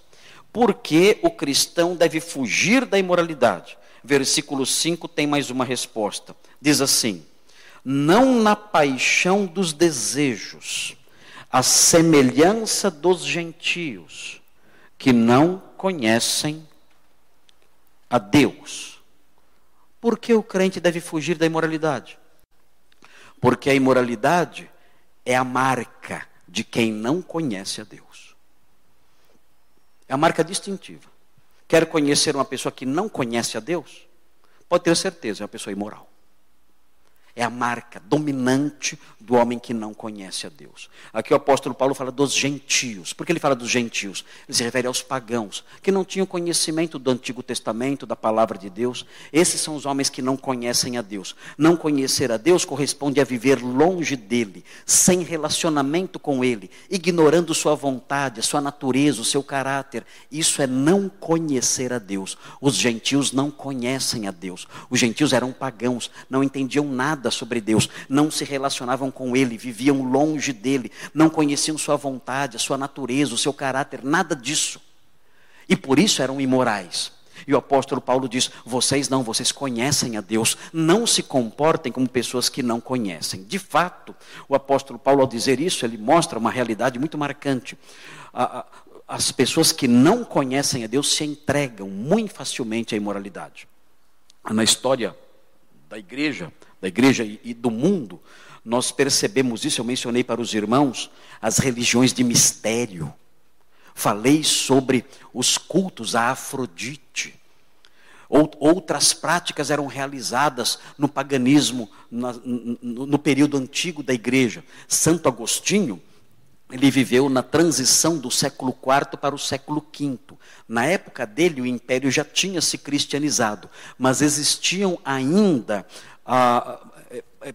Por que o cristão deve fugir da imoralidade? Versículo 5 tem mais uma resposta. Diz assim: Não na paixão dos desejos, a semelhança dos gentios, que não conhecem a Deus. Por que o crente deve fugir da imoralidade? Porque a imoralidade é a marca de quem não conhece a Deus. É a marca distintiva. Quer conhecer uma pessoa que não conhece a Deus? Pode ter certeza, é uma pessoa imoral é a marca dominante do homem que não conhece a Deus. Aqui o apóstolo Paulo fala dos gentios. Por que ele fala dos gentios? Ele se refere aos pagãos, que não tinham conhecimento do Antigo Testamento, da palavra de Deus. Esses são os homens que não conhecem a Deus. Não conhecer a Deus corresponde a viver longe dele, sem relacionamento com ele, ignorando sua vontade, a sua natureza, o seu caráter. Isso é não conhecer a Deus. Os gentios não conhecem a Deus. Os gentios eram pagãos, não entendiam nada nada sobre Deus, não se relacionavam com Ele, viviam longe dele, não conheciam Sua vontade, a Sua natureza, o seu caráter, nada disso. E por isso eram imorais. E o apóstolo Paulo diz: vocês não, vocês conhecem a Deus, não se comportem como pessoas que não conhecem. De fato, o apóstolo Paulo, ao dizer isso, ele mostra uma realidade muito marcante. As pessoas que não conhecem a Deus se entregam muito facilmente à imoralidade. Na história da igreja, da igreja e do mundo, nós percebemos isso. Eu mencionei para os irmãos as religiões de mistério. Falei sobre os cultos a Afrodite. Outras práticas eram realizadas no paganismo, no período antigo da igreja. Santo Agostinho, ele viveu na transição do século IV para o século V. Na época dele, o império já tinha se cristianizado, mas existiam ainda ah,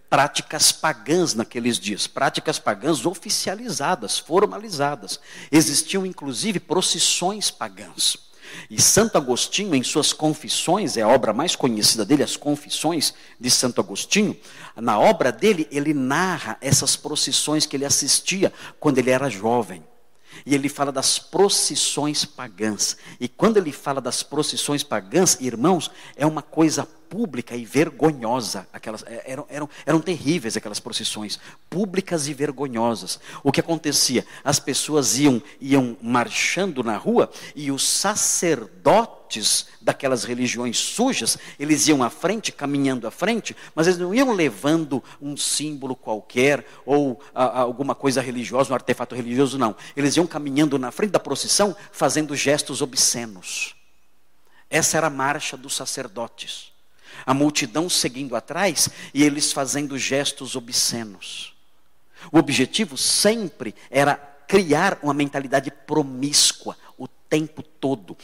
práticas pagãs naqueles dias, práticas pagãs oficializadas, formalizadas. Existiam inclusive procissões pagãs. E Santo Agostinho, em suas Confissões, é a obra mais conhecida dele, as Confissões de Santo Agostinho, na obra dele, ele narra essas procissões que ele assistia quando ele era jovem. E ele fala das procissões pagãs. E quando ele fala das procissões pagãs, irmãos, é uma coisa pública e vergonhosa. Aquelas, é, eram, eram, eram terríveis aquelas procissões, públicas e vergonhosas. O que acontecia? As pessoas iam, iam marchando na rua e os sacerdotes daquelas religiões sujas, eles iam à frente, caminhando à frente, mas eles não iam levando um símbolo qualquer ou a, a, alguma coisa religiosa, um artefato religioso, não. Eles iam caminhando na frente da procissão, fazendo gestos obscenos. Essa era a marcha dos sacerdotes a multidão seguindo atrás e eles fazendo gestos obscenos. O objetivo sempre era criar uma mentalidade promíscua o tempo todo.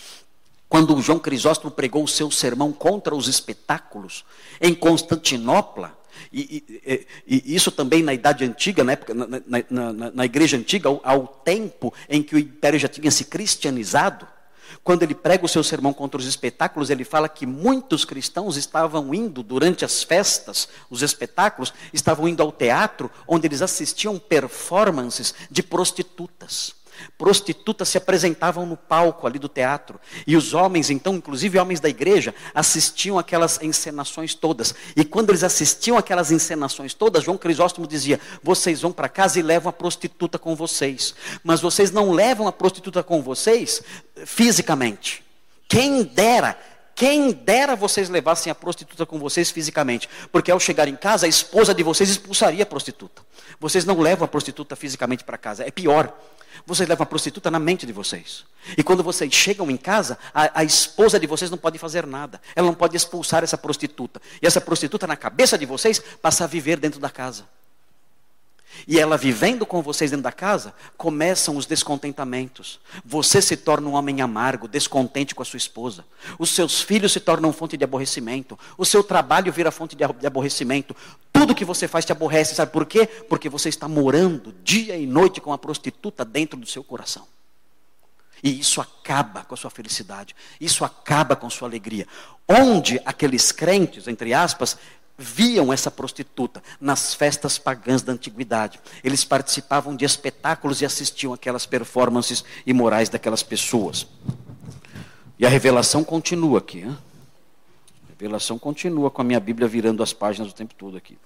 quando João Crisóstomo pregou o seu sermão contra os espetáculos em Constantinopla, e, e, e, isso também na Idade Antiga, na, época, na, na, na, na Igreja Antiga, ao, ao, tempo em que o Império já tinha se cristianizado, quando ele prega o seu sermão contra os espetáculos, ele fala que muitos cristãos estavam indo durante as festas, os espetáculos, estavam indo ao teatro, onde eles assistiam performances de prostitutas. Prostitutas se apresentavam no palco ali do teatro. E os homens, então, inclusive homens da igreja, assistiam aquelas encenações todas. E quando eles assistiam aquelas encenações todas, João Crisóstomo dizia: Vocês vão para casa e levam a prostituta com vocês. Mas vocês não levam a prostituta com vocês fisicamente. Quem dera quem dera vocês levassem a prostituta com vocês fisicamente, porque ao chegar em casa, a esposa de vocês expulsaria a prostituta. Vocês não levam a prostituta fisicamente para casa, é pior. Vocês levam a prostituta na mente de vocês. E quando vocês chegam em casa, a, a, esposa de vocês não pode fazer nada. Ela não pode expulsar essa prostituta. E essa prostituta, na cabeça de vocês, passa a viver dentro da casa. E ela vivendo com vocês dentro da casa, começam os descontentamentos. Você se torna um homem amargo, descontente com a sua esposa. Os seus filhos se tornam fonte de aborrecimento. O seu trabalho vira fonte de aborrecimento. Tudo que você faz te aborrece. Sabe por quê? Porque você está morando dia e noite com a prostituta dentro do seu coração. E isso acaba com a sua felicidade. Isso acaba com a sua alegria. Onde aqueles crentes, entre aspas, viam essa prostituta nas festas pagãs da antiguidade. Eles participavam de espetáculos e assistiam aquelas performances imorais daquelas pessoas. E a revelação continua aqui. Hein? A revelação continua com a minha Bíblia virando as páginas o tempo todo aqui.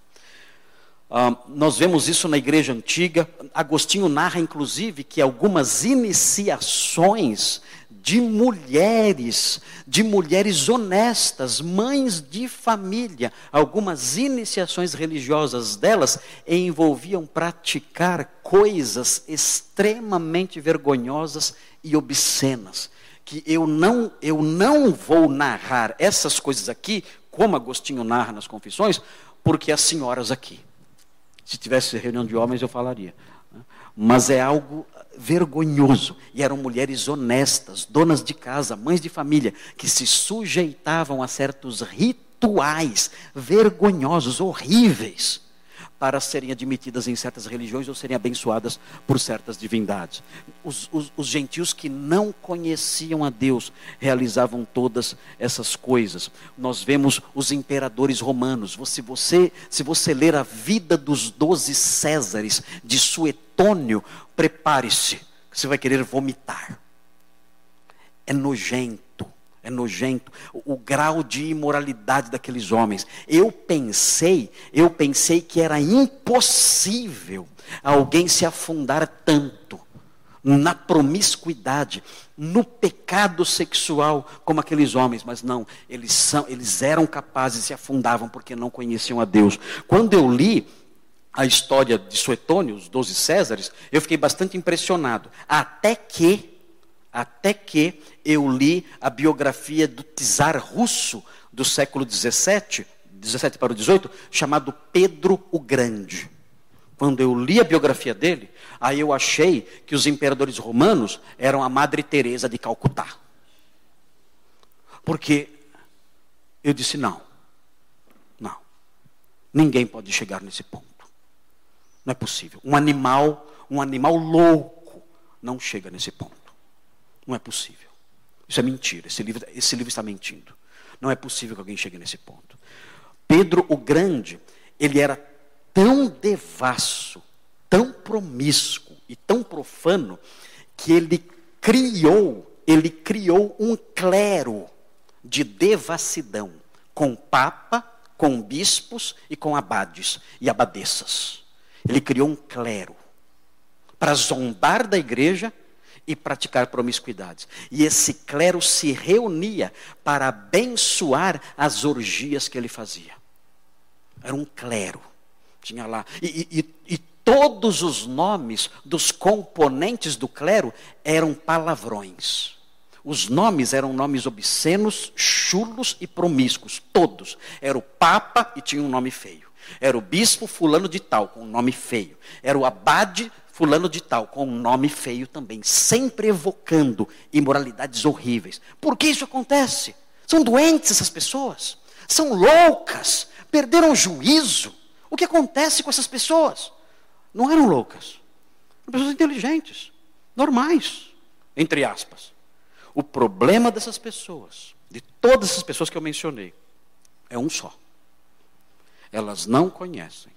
Ah, nós vemos isso na igreja antiga. Agostinho narra, inclusive, que algumas iniciações de mulheres, de mulheres honestas, mães de família. Algumas iniciações religiosas delas envolviam praticar coisas extremamente vergonhosas e obscenas. Que eu não, eu não vou narrar essas coisas aqui, como Agostinho narra nas confissões, porque as senhoras aqui. Se tivesse reunião de homens, eu falaria. Mas é algo vergonhoso. E eram mulheres honestas, donas de casa, mães de família, que se sujeitavam a certos rituais vergonhosos, horríveis, para serem admitidas em certas religiões ou serem abençoadas por certas divindades. Os, os, os gentios que não conheciam a Deus realizavam todas essas coisas. Nós vemos os imperadores romanos. Se você, se você ler a vida dos doze Césares de Suetônio, prepare-se, você vai querer vomitar. É nojento, é nojento o, o, grau de imoralidade daqueles homens. Eu pensei, eu pensei que era impossível alguém se afundar tanto na promiscuidade, no pecado sexual como aqueles homens, mas não, eles são, eles eram capazes e se afundavam porque não conheciam a Deus. Quando eu li a história de Suetônio, os doze Césares, eu fiquei bastante impressionado. Até que, até que eu li a biografia do czar russo do século XVII, 17 para o 18, chamado Pedro o Grande. Quando eu li a biografia dele, aí eu achei que os imperadores romanos eram a Madre Teresa de Calcutá. Porque eu disse não. Não. Ninguém pode chegar nesse ponto. Não é possível. Um animal, um animal louco não chega nesse ponto. Não é possível. Isso é mentira. Esse livro, esse livro está mentindo. Não é possível que alguém chegue nesse ponto. Pedro o Grande, ele era tão devasso, tão promíscuo e tão profano que ele criou, ele criou um clero de devassidão com papa, com bispos e com abades e abadesas. Ele criou um clero para zombar da igreja e praticar promiscuidades. E esse clero se reunia para abençoar as orgias que ele fazia. Era um clero. Tinha lá. E, e, e todos os nomes dos componentes do clero eram palavrões. Os nomes eram nomes obscenos, chulos e promíscuos, todos. Era o Papa e tinha um nome feio. Era o bispo fulano de tal, com um nome feio. Era o abade fulano de tal, com um nome feio também, sempre evocando imoralidades horríveis. Por que isso acontece? São doentes essas pessoas, são loucas, perderam o juízo. O que acontece com essas pessoas? Não eram loucas, eram pessoas inteligentes, normais, entre aspas. O problema dessas pessoas, de todas essas pessoas que eu mencionei, é um só. Elas não conhecem.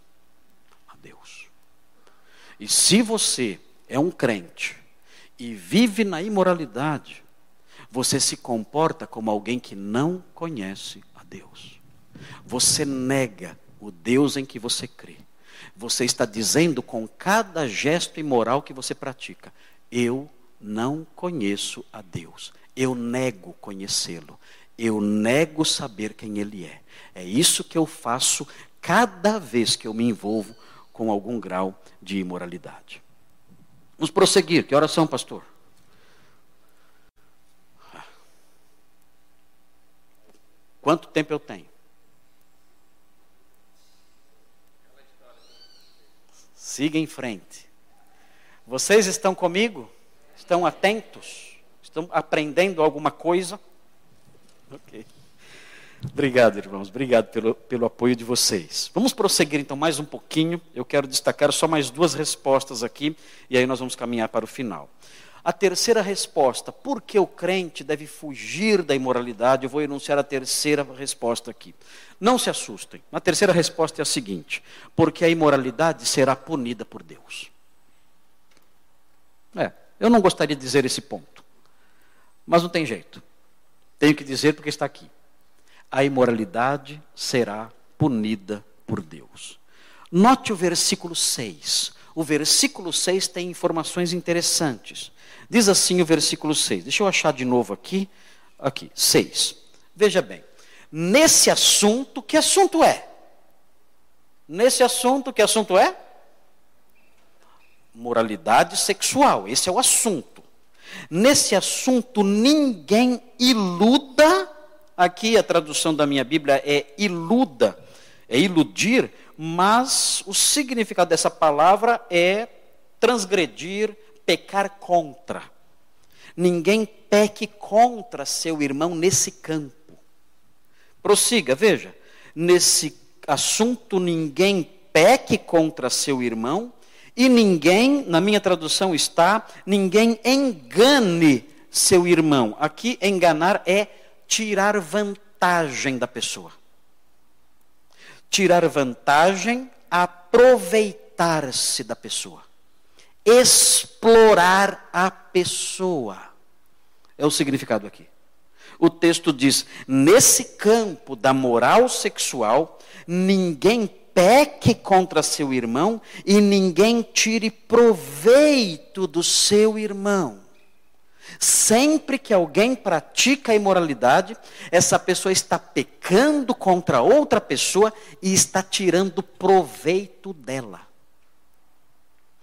E se você é um crente e vive na imoralidade, você se comporta como alguém que não conhece a Deus. Você nega o Deus em que você crê. Você está dizendo com cada gesto imoral que você pratica: Eu não conheço a Deus. Eu nego conhecê-lo. Eu nego saber quem Ele é. É isso que eu faço cada vez que eu me envolvo com algum grau de imoralidade. Vamos prosseguir. Que oração, pastor? Quanto tempo eu tenho? Siga em frente. Vocês estão comigo? Estão atentos? Estão aprendendo alguma coisa? Ok. Obrigado, irmãos. Obrigado pelo, pelo apoio de vocês. Vamos prosseguir então mais um pouquinho. Eu quero destacar só mais duas respostas aqui, e aí nós vamos caminhar para o final. A terceira resposta, por que o crente deve fugir da imoralidade? Eu vou enunciar a terceira resposta aqui. Não se assustem. A terceira resposta é a seguinte: porque a imoralidade será punida por Deus. É, eu não gostaria de dizer esse ponto, mas não tem jeito. Tenho que dizer porque está aqui a imoralidade será punida por Deus. Note o versículo 6. O versículo 6 tem informações interessantes. Diz assim o versículo 6. Deixa eu achar de novo aqui. Aqui, 6. Veja bem. Nesse assunto, que assunto é? Nesse assunto, que assunto é? Moralidade sexual. Esse é o assunto. Nesse assunto, ninguém iluda Aqui a tradução da minha Bíblia é iluda, é iludir, mas o significado dessa palavra é transgredir, pecar contra. Ninguém peque contra seu irmão nesse campo. Prossiga, veja. Nesse assunto, ninguém peque contra seu irmão, e ninguém, na minha tradução está, ninguém engane seu irmão. Aqui, enganar é tirar vantagem da pessoa. Tirar vantagem, aproveitar-se da pessoa. Explorar a pessoa. É o significado aqui. O texto diz: nesse campo da moral sexual, ninguém peque contra seu irmão e ninguém tire proveito do seu irmão. Sempre que alguém pratica a imoralidade, essa pessoa está pecando contra outra pessoa e está tirando proveito dela.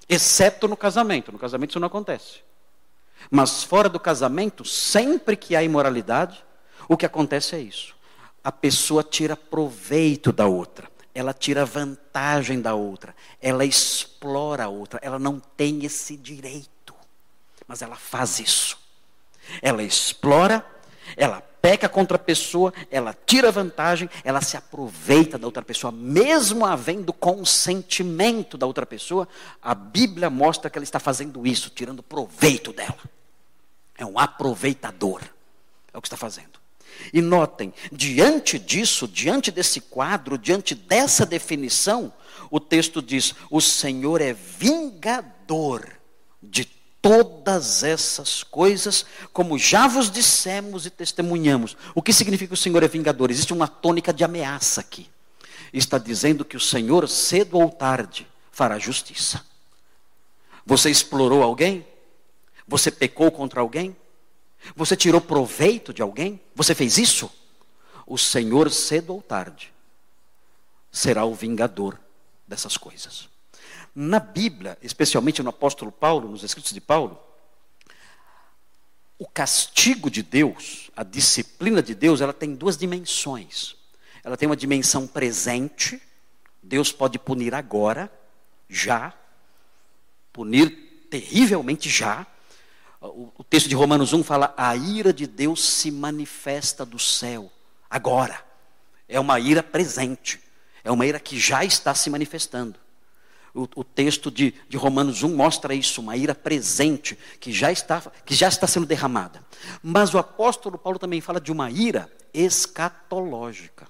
Exceto no casamento. No casamento isso não acontece. Mas fora do casamento, sempre que há imoralidade, o que acontece é isso. A pessoa tira proveito da outra. Ela tira vantagem da outra. Ela explora a outra. Ela não tem esse direito. Mas ela faz isso. Ela explora, ela peca contra a pessoa, ela tira vantagem, ela se aproveita da outra pessoa, mesmo havendo consentimento da outra pessoa, a Bíblia mostra que ela está fazendo isso, tirando proveito dela. É um aproveitador. É o que está fazendo. E notem, diante disso, diante desse quadro, diante dessa definição, o texto diz: o Senhor é vingador de todas essas coisas, como já vos dissemos e testemunhamos. O que significa que o Senhor é vingador? Existe uma tônica de ameaça aqui. Está dizendo que o Senhor, cedo ou tarde, fará justiça. Você explorou alguém? Você pecou contra alguém? Você tirou proveito de alguém? Você fez isso? O Senhor, cedo ou tarde, será o vingador dessas coisas. Na Bíblia, especialmente no apóstolo Paulo, nos escritos de Paulo, o castigo de Deus, a disciplina de Deus, ela tem duas dimensões. Ela tem uma dimensão presente, Deus pode punir agora, já, punir terrivelmente já. O, texto de Romanos 1 fala: a ira de Deus se manifesta do céu, agora. É uma ira presente, é uma ira que já está se manifestando. O, o, texto de, de Romanos 1 mostra isso, uma ira presente que já, está, que já está sendo derramada. Mas o apóstolo Paulo também fala de uma ira escatológica.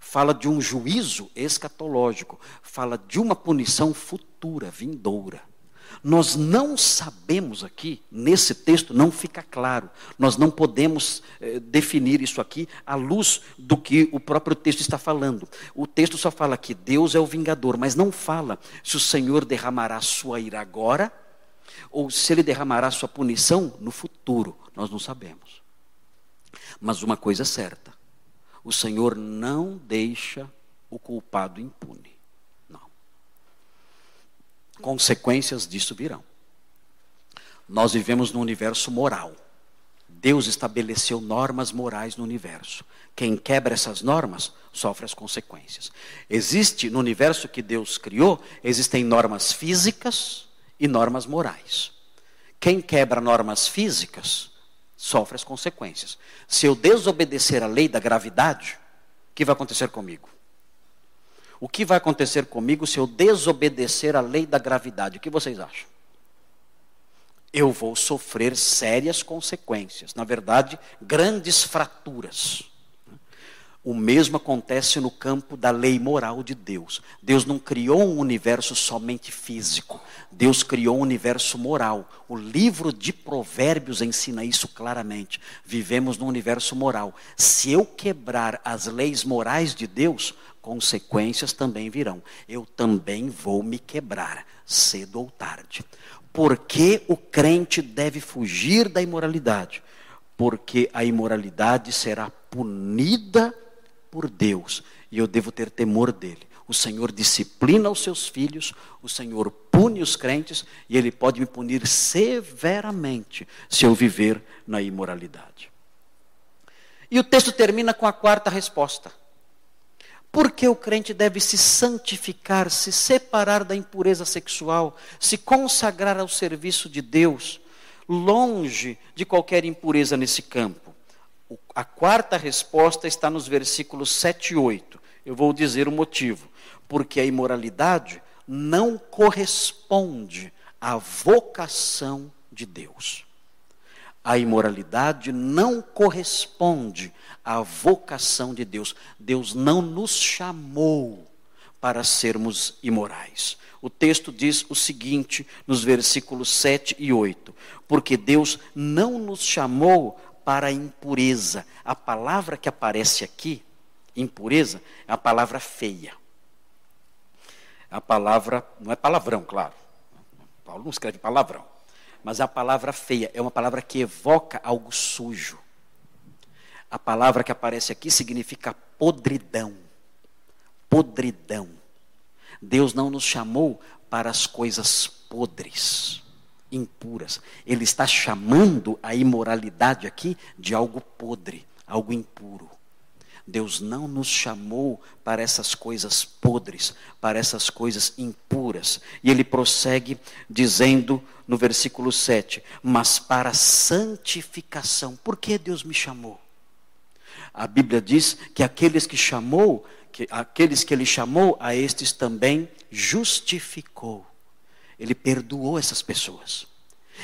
Fala de um juízo escatológico, fala de uma punição futura, vindoura. Nós não sabemos aqui, nesse texto não fica claro, nós não podemos eh, definir isso aqui à luz do que o próprio texto está falando. O texto só fala que Deus é o vingador, mas não fala se o Senhor derramará sua ira agora ou se ele derramará sua punição no futuro. Nós não sabemos. Mas uma coisa é certa: o Senhor não deixa o culpado impune consequências disso virão. Nós vivemos num universo moral. Deus estabeleceu normas morais no universo. Quem quebra essas normas sofre as consequências. Existe no universo que Deus criou, existem normas físicas e normas morais. Quem quebra normas físicas sofre as consequências. Se eu desobedecer a lei da gravidade, o que vai acontecer comigo? O que vai acontecer comigo se eu desobedecer a lei da gravidade? O que vocês acham? Eu vou sofrer sérias consequências, na verdade, grandes fraturas. O mesmo acontece no campo da lei moral de Deus. Deus não criou um universo somente físico. Deus criou um universo moral. O livro de Provérbios ensina isso claramente. Vivemos num universo moral. Se eu quebrar as leis morais de Deus, consequências também virão. Eu também vou me quebrar, cedo ou tarde. Por que o crente deve fugir da imoralidade? Porque a imoralidade será punida por Deus e eu devo ter temor dele. O Senhor disciplina os seus filhos, o Senhor pune os crentes e ele pode me punir severamente se eu viver na imoralidade. E o texto termina com a quarta resposta. Porque o crente deve se santificar, se separar da impureza sexual, se consagrar ao serviço de Deus, longe de qualquer impureza nesse campo. A quarta resposta está nos versículos 7 e 8. Eu vou dizer o motivo. Porque a imoralidade não corresponde à vocação de Deus. A imoralidade não corresponde à vocação de Deus. Deus não nos chamou para sermos imorais. O texto diz o seguinte nos versículos 7 e 8: Porque Deus não nos chamou para a impureza. A palavra que aparece aqui, impureza, é a palavra feia. A palavra, não é palavrão, claro. Paulo não escreve palavrão mas a palavra feia é uma palavra que evoca algo sujo. A palavra que aparece aqui significa podridão. Podridão. Deus não nos chamou para as coisas podres, impuras. Ele está chamando a imoralidade aqui de algo podre, algo impuro. Deus não nos chamou para essas coisas podres, para essas coisas impuras. E ele prossegue dizendo no versículo 7: Mas para santificação. Por que Deus me chamou? A Bíblia diz que aqueles que chamou, que aqueles que ele chamou, a estes também justificou. Ele perdoou essas pessoas.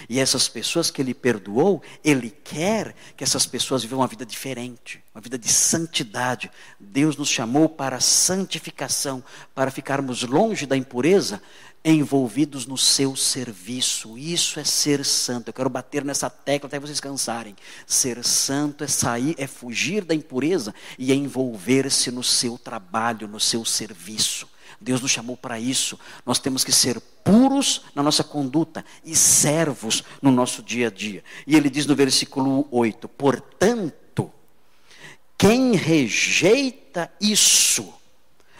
E essas pessoas que ele perdoou, ele quer que essas pessoas vivam uma vida diferente, uma vida de santidade. Deus nos chamou para santificação, para ficarmos longe da impureza, envolvidos no seu serviço. Isso é ser santo. Eu quero bater nessa tecla até vocês cansarem. Ser santo é sair, é fugir da impureza e envolver-se no seu trabalho, no seu serviço. Deus nos chamou para isso. Nós temos que ser puros na nossa conduta e servos no nosso dia a dia. E ele diz no versículo 8: Portanto, quem rejeita isso,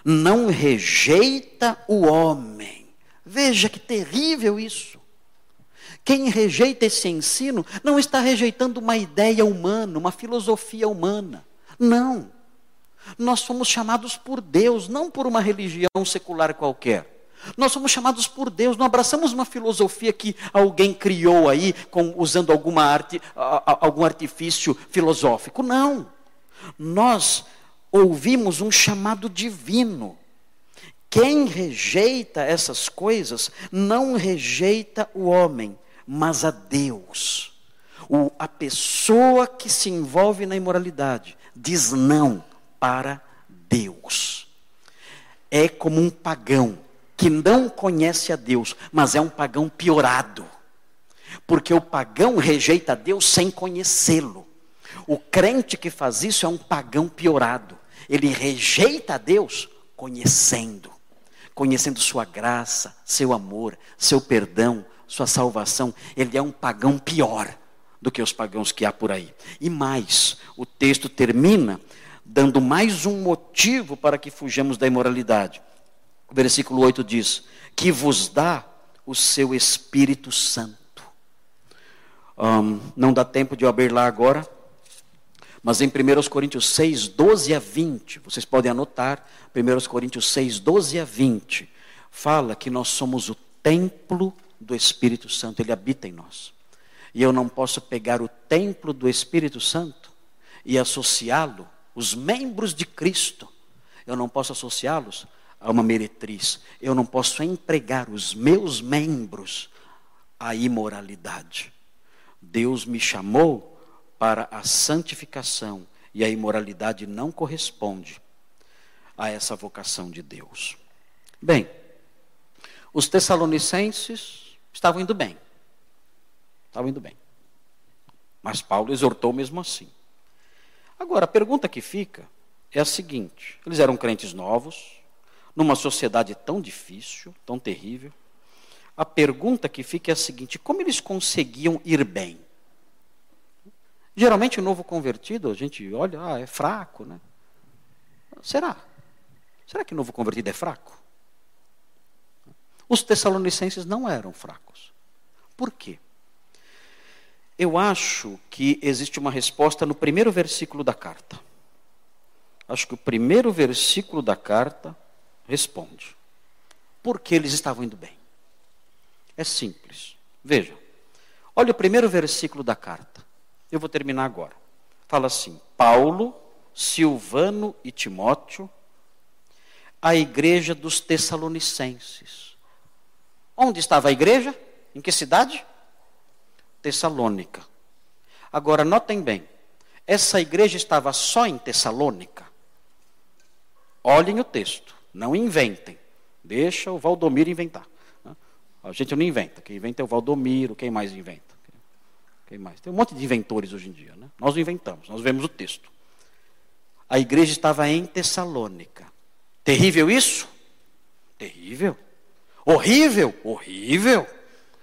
não rejeita o homem. Veja que terrível isso. Quem rejeita esse ensino não está rejeitando uma ideia humana, uma filosofia humana. Não. Nós somos chamados por Deus, não por uma religião secular qualquer. Nós somos chamados por Deus, não abraçamos uma filosofia que alguém criou aí, com, usando alguma arte, algum artifício filosófico. Não. Nós ouvimos um chamado divino. Quem rejeita essas coisas não rejeita o homem, mas a Deus. O, a pessoa que se envolve na imoralidade diz não para Deus. É como um pagão que não conhece a Deus, mas é um pagão piorado. Porque o pagão rejeita Deus sem conhecê-lo. O crente que faz isso é um pagão piorado. Ele rejeita a Deus conhecendo. Conhecendo sua graça, seu amor, seu perdão, sua salvação. Ele é um pagão pior do que os pagãos que há por aí. E mais, o texto termina dando mais um motivo para que fujamos da imoralidade. O versículo 8 diz: Que vos dá o seu Espírito Santo. Um, não dá tempo de eu abrir lá agora, mas em 1 Coríntios 6, 12 a 20, vocês podem anotar, 1 Coríntios 6, 12 a 20, fala que nós somos o templo do Espírito Santo, ele habita em nós. E eu não posso pegar o templo do Espírito Santo e associá-lo, os membros de Cristo, eu não posso associá-los a uma meretriz. Eu não posso empregar os meus membros à imoralidade. Deus me chamou para a santificação e a imoralidade não corresponde a essa vocação de Deus. Bem, os tessalonicenses estavam indo bem. Estavam indo bem. Mas Paulo exortou mesmo assim. Agora, a pergunta que fica é a seguinte: eles eram crentes novos, numa sociedade tão difícil, tão terrível, a pergunta que fica é a seguinte: como eles conseguiam ir bem? Geralmente o novo convertido, a gente olha, ah, é fraco, né? Será? Será que o novo convertido é fraco? Os tessalonicenses não eram fracos. Por quê? Eu acho que existe uma resposta no primeiro versículo da carta. Acho que o primeiro versículo da carta responde. Por que eles estavam indo bem? É simples. Veja. Olha o primeiro versículo da carta. Eu vou terminar agora. Fala assim: Paulo, Silvano e Timóteo, a igreja dos Tessalonicenses. Onde estava a igreja? Em que cidade? Tessalônica. Agora, notem bem: essa igreja estava só em Tessalônica? Olhem o texto. Não inventem. Deixa o Valdomiro inventar. A gente não inventa. Quem inventa é o Valdomiro. Quem mais inventa? Quem mais? Tem um monte de inventores hoje em dia. Né? Nós inventamos, nós vemos o texto. A igreja estava em Tessalônica. Terrível isso? Terrível. Horrível? Horrível.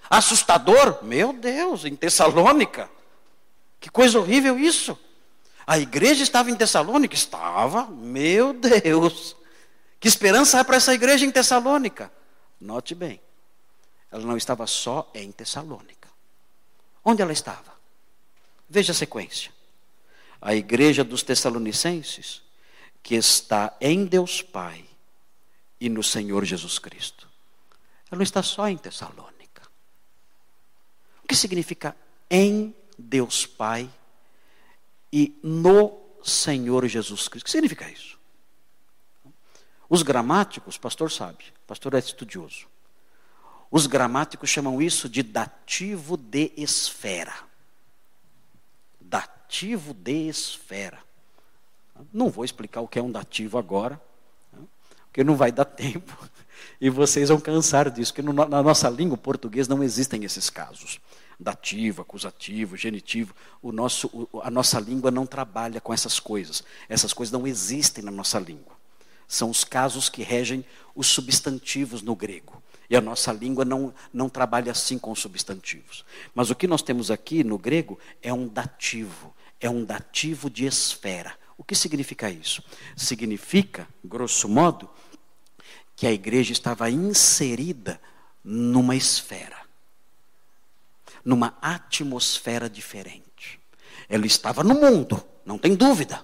Assustador? Meu Deus, em Tessalônica. Que coisa horrível isso. A igreja estava em Tessalônica? Estava. Meu Deus. Que esperança há para essa igreja em Tessalônica? Note bem, ela não estava só em Tessalônica. Onde ela estava? Veja a sequência. A igreja dos Tessalonicenses, que está em Deus Pai e no Senhor Jesus Cristo. Ela não está só em Tessalônica. O que significa em Deus Pai e no Senhor Jesus Cristo? O que significa isso? Os gramáticos, pastor sabe, pastor é estudioso. Os gramáticos chamam isso de dativo de esfera. Dativo de esfera. Não vou explicar o que é um dativo agora, porque não vai dar tempo. E vocês vão cansar disso, porque na nossa língua portuguesa não existem esses casos. Dativo, acusativo, genitivo. O nosso, a nossa língua não trabalha com essas coisas. Essas coisas não existem na nossa língua. São os casos que regem os substantivos no grego. E a nossa língua não, não trabalha assim com os substantivos. Mas o que nós temos aqui no grego é um dativo. É um dativo de esfera. O que significa isso? Significa, grosso modo, que a igreja estava inserida numa esfera, numa atmosfera diferente. Ela estava no mundo, não tem dúvida.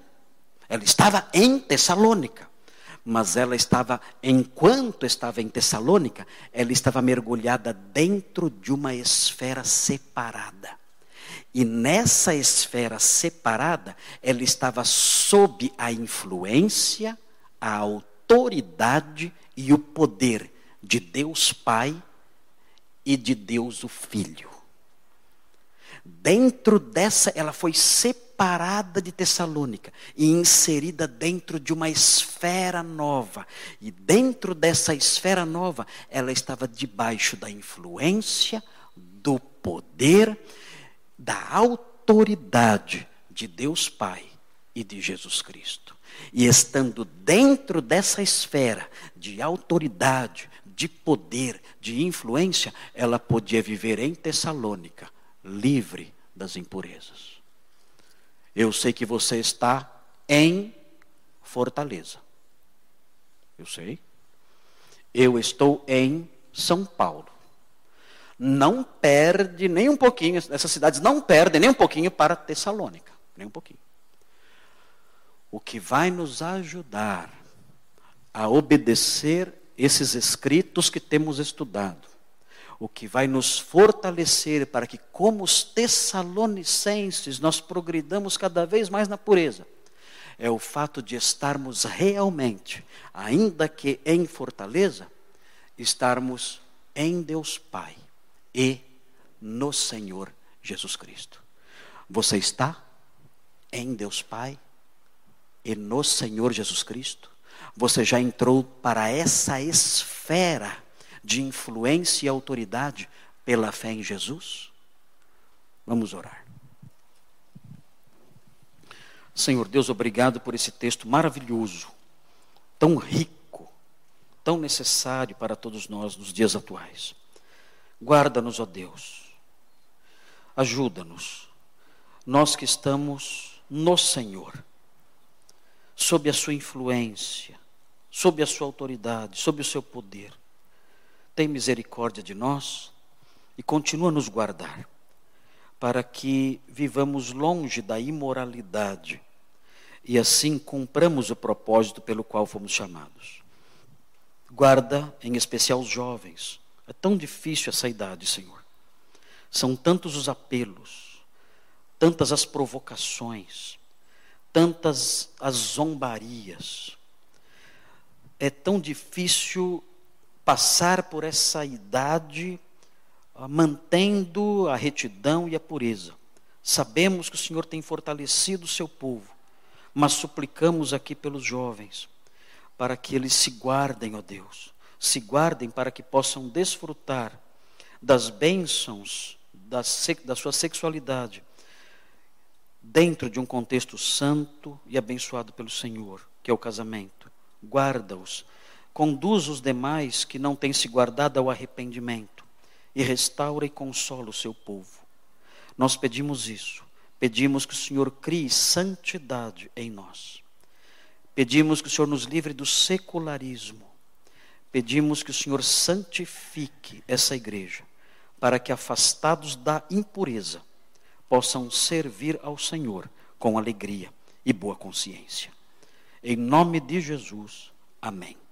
Ela estava em Tessalônica mas ela estava, enquanto estava em Tessalônica, ela estava mergulhada dentro de uma esfera separada. E nessa esfera separada, ela estava sob a influência, a autoridade e o poder de Deus Pai e de Deus o Filho. Dentro dessa, ela foi separada de Tessalônica e inserida dentro de uma esfera nova. E dentro dessa esfera nova, ela estava debaixo da influência, do poder, da autoridade de Deus Pai e de Jesus Cristo. E estando dentro dessa esfera de autoridade, de poder, de influência, ela podia viver em Tessalônica, livre das impurezas. Eu sei que você está em Fortaleza. Eu sei. Eu estou em São Paulo. Não perde nem um pouquinho, essas cidades não perdem nem um pouquinho para Tessalônica, nem um pouquinho. O que vai nos ajudar a obedecer esses escritos que temos estudado, o que vai nos fortalecer para que, como os tessalonicenses, nós progridamos cada vez mais na pureza, é o fato de estarmos realmente, ainda que em fortaleza, estarmos em Deus Pai e no Senhor Jesus Cristo. Você está em Deus Pai e no Senhor Jesus Cristo? você já entrou para essa esfera de influência e autoridade pela fé em Jesus? Vamos orar. Senhor Deus, obrigado por esse texto maravilhoso, tão rico, tão necessário para todos nós nos dias atuais. Guarda-nos, ó Deus. Ajuda-nos. Nós que estamos no Senhor, sob a sua influência, sob a sua autoridade, sob o seu poder. Tem misericórdia de nós e continua a nos guardar, para que vivamos longe da imoralidade e assim cumpramos o propósito pelo qual fomos chamados. Guarda, em especial os jovens. É tão difícil essa idade, Senhor. São tantos os apelos, tantas as provocações, tantas as zombarias é tão difícil passar por essa idade ah, mantendo a retidão e a pureza. Sabemos que o Senhor tem fortalecido o seu povo, mas suplicamos aqui pelos jovens, para que eles se guardem, ó Deus, se guardem para que possam desfrutar das bênçãos da, da sua sexualidade, dentro de um contexto santo e abençoado pelo Senhor, que é o casamento guarda-os. Conduz os demais que não têm se guardado ao arrependimento e restaura e consola o seu povo. Nós pedimos isso. Pedimos que o Senhor crie santidade em nós. Pedimos que o Senhor nos livre do secularismo. Pedimos que o Senhor santifique essa igreja, para que, afastados da impureza, possam servir ao Senhor com alegria e boa consciência. Em nome de Jesus. Amém.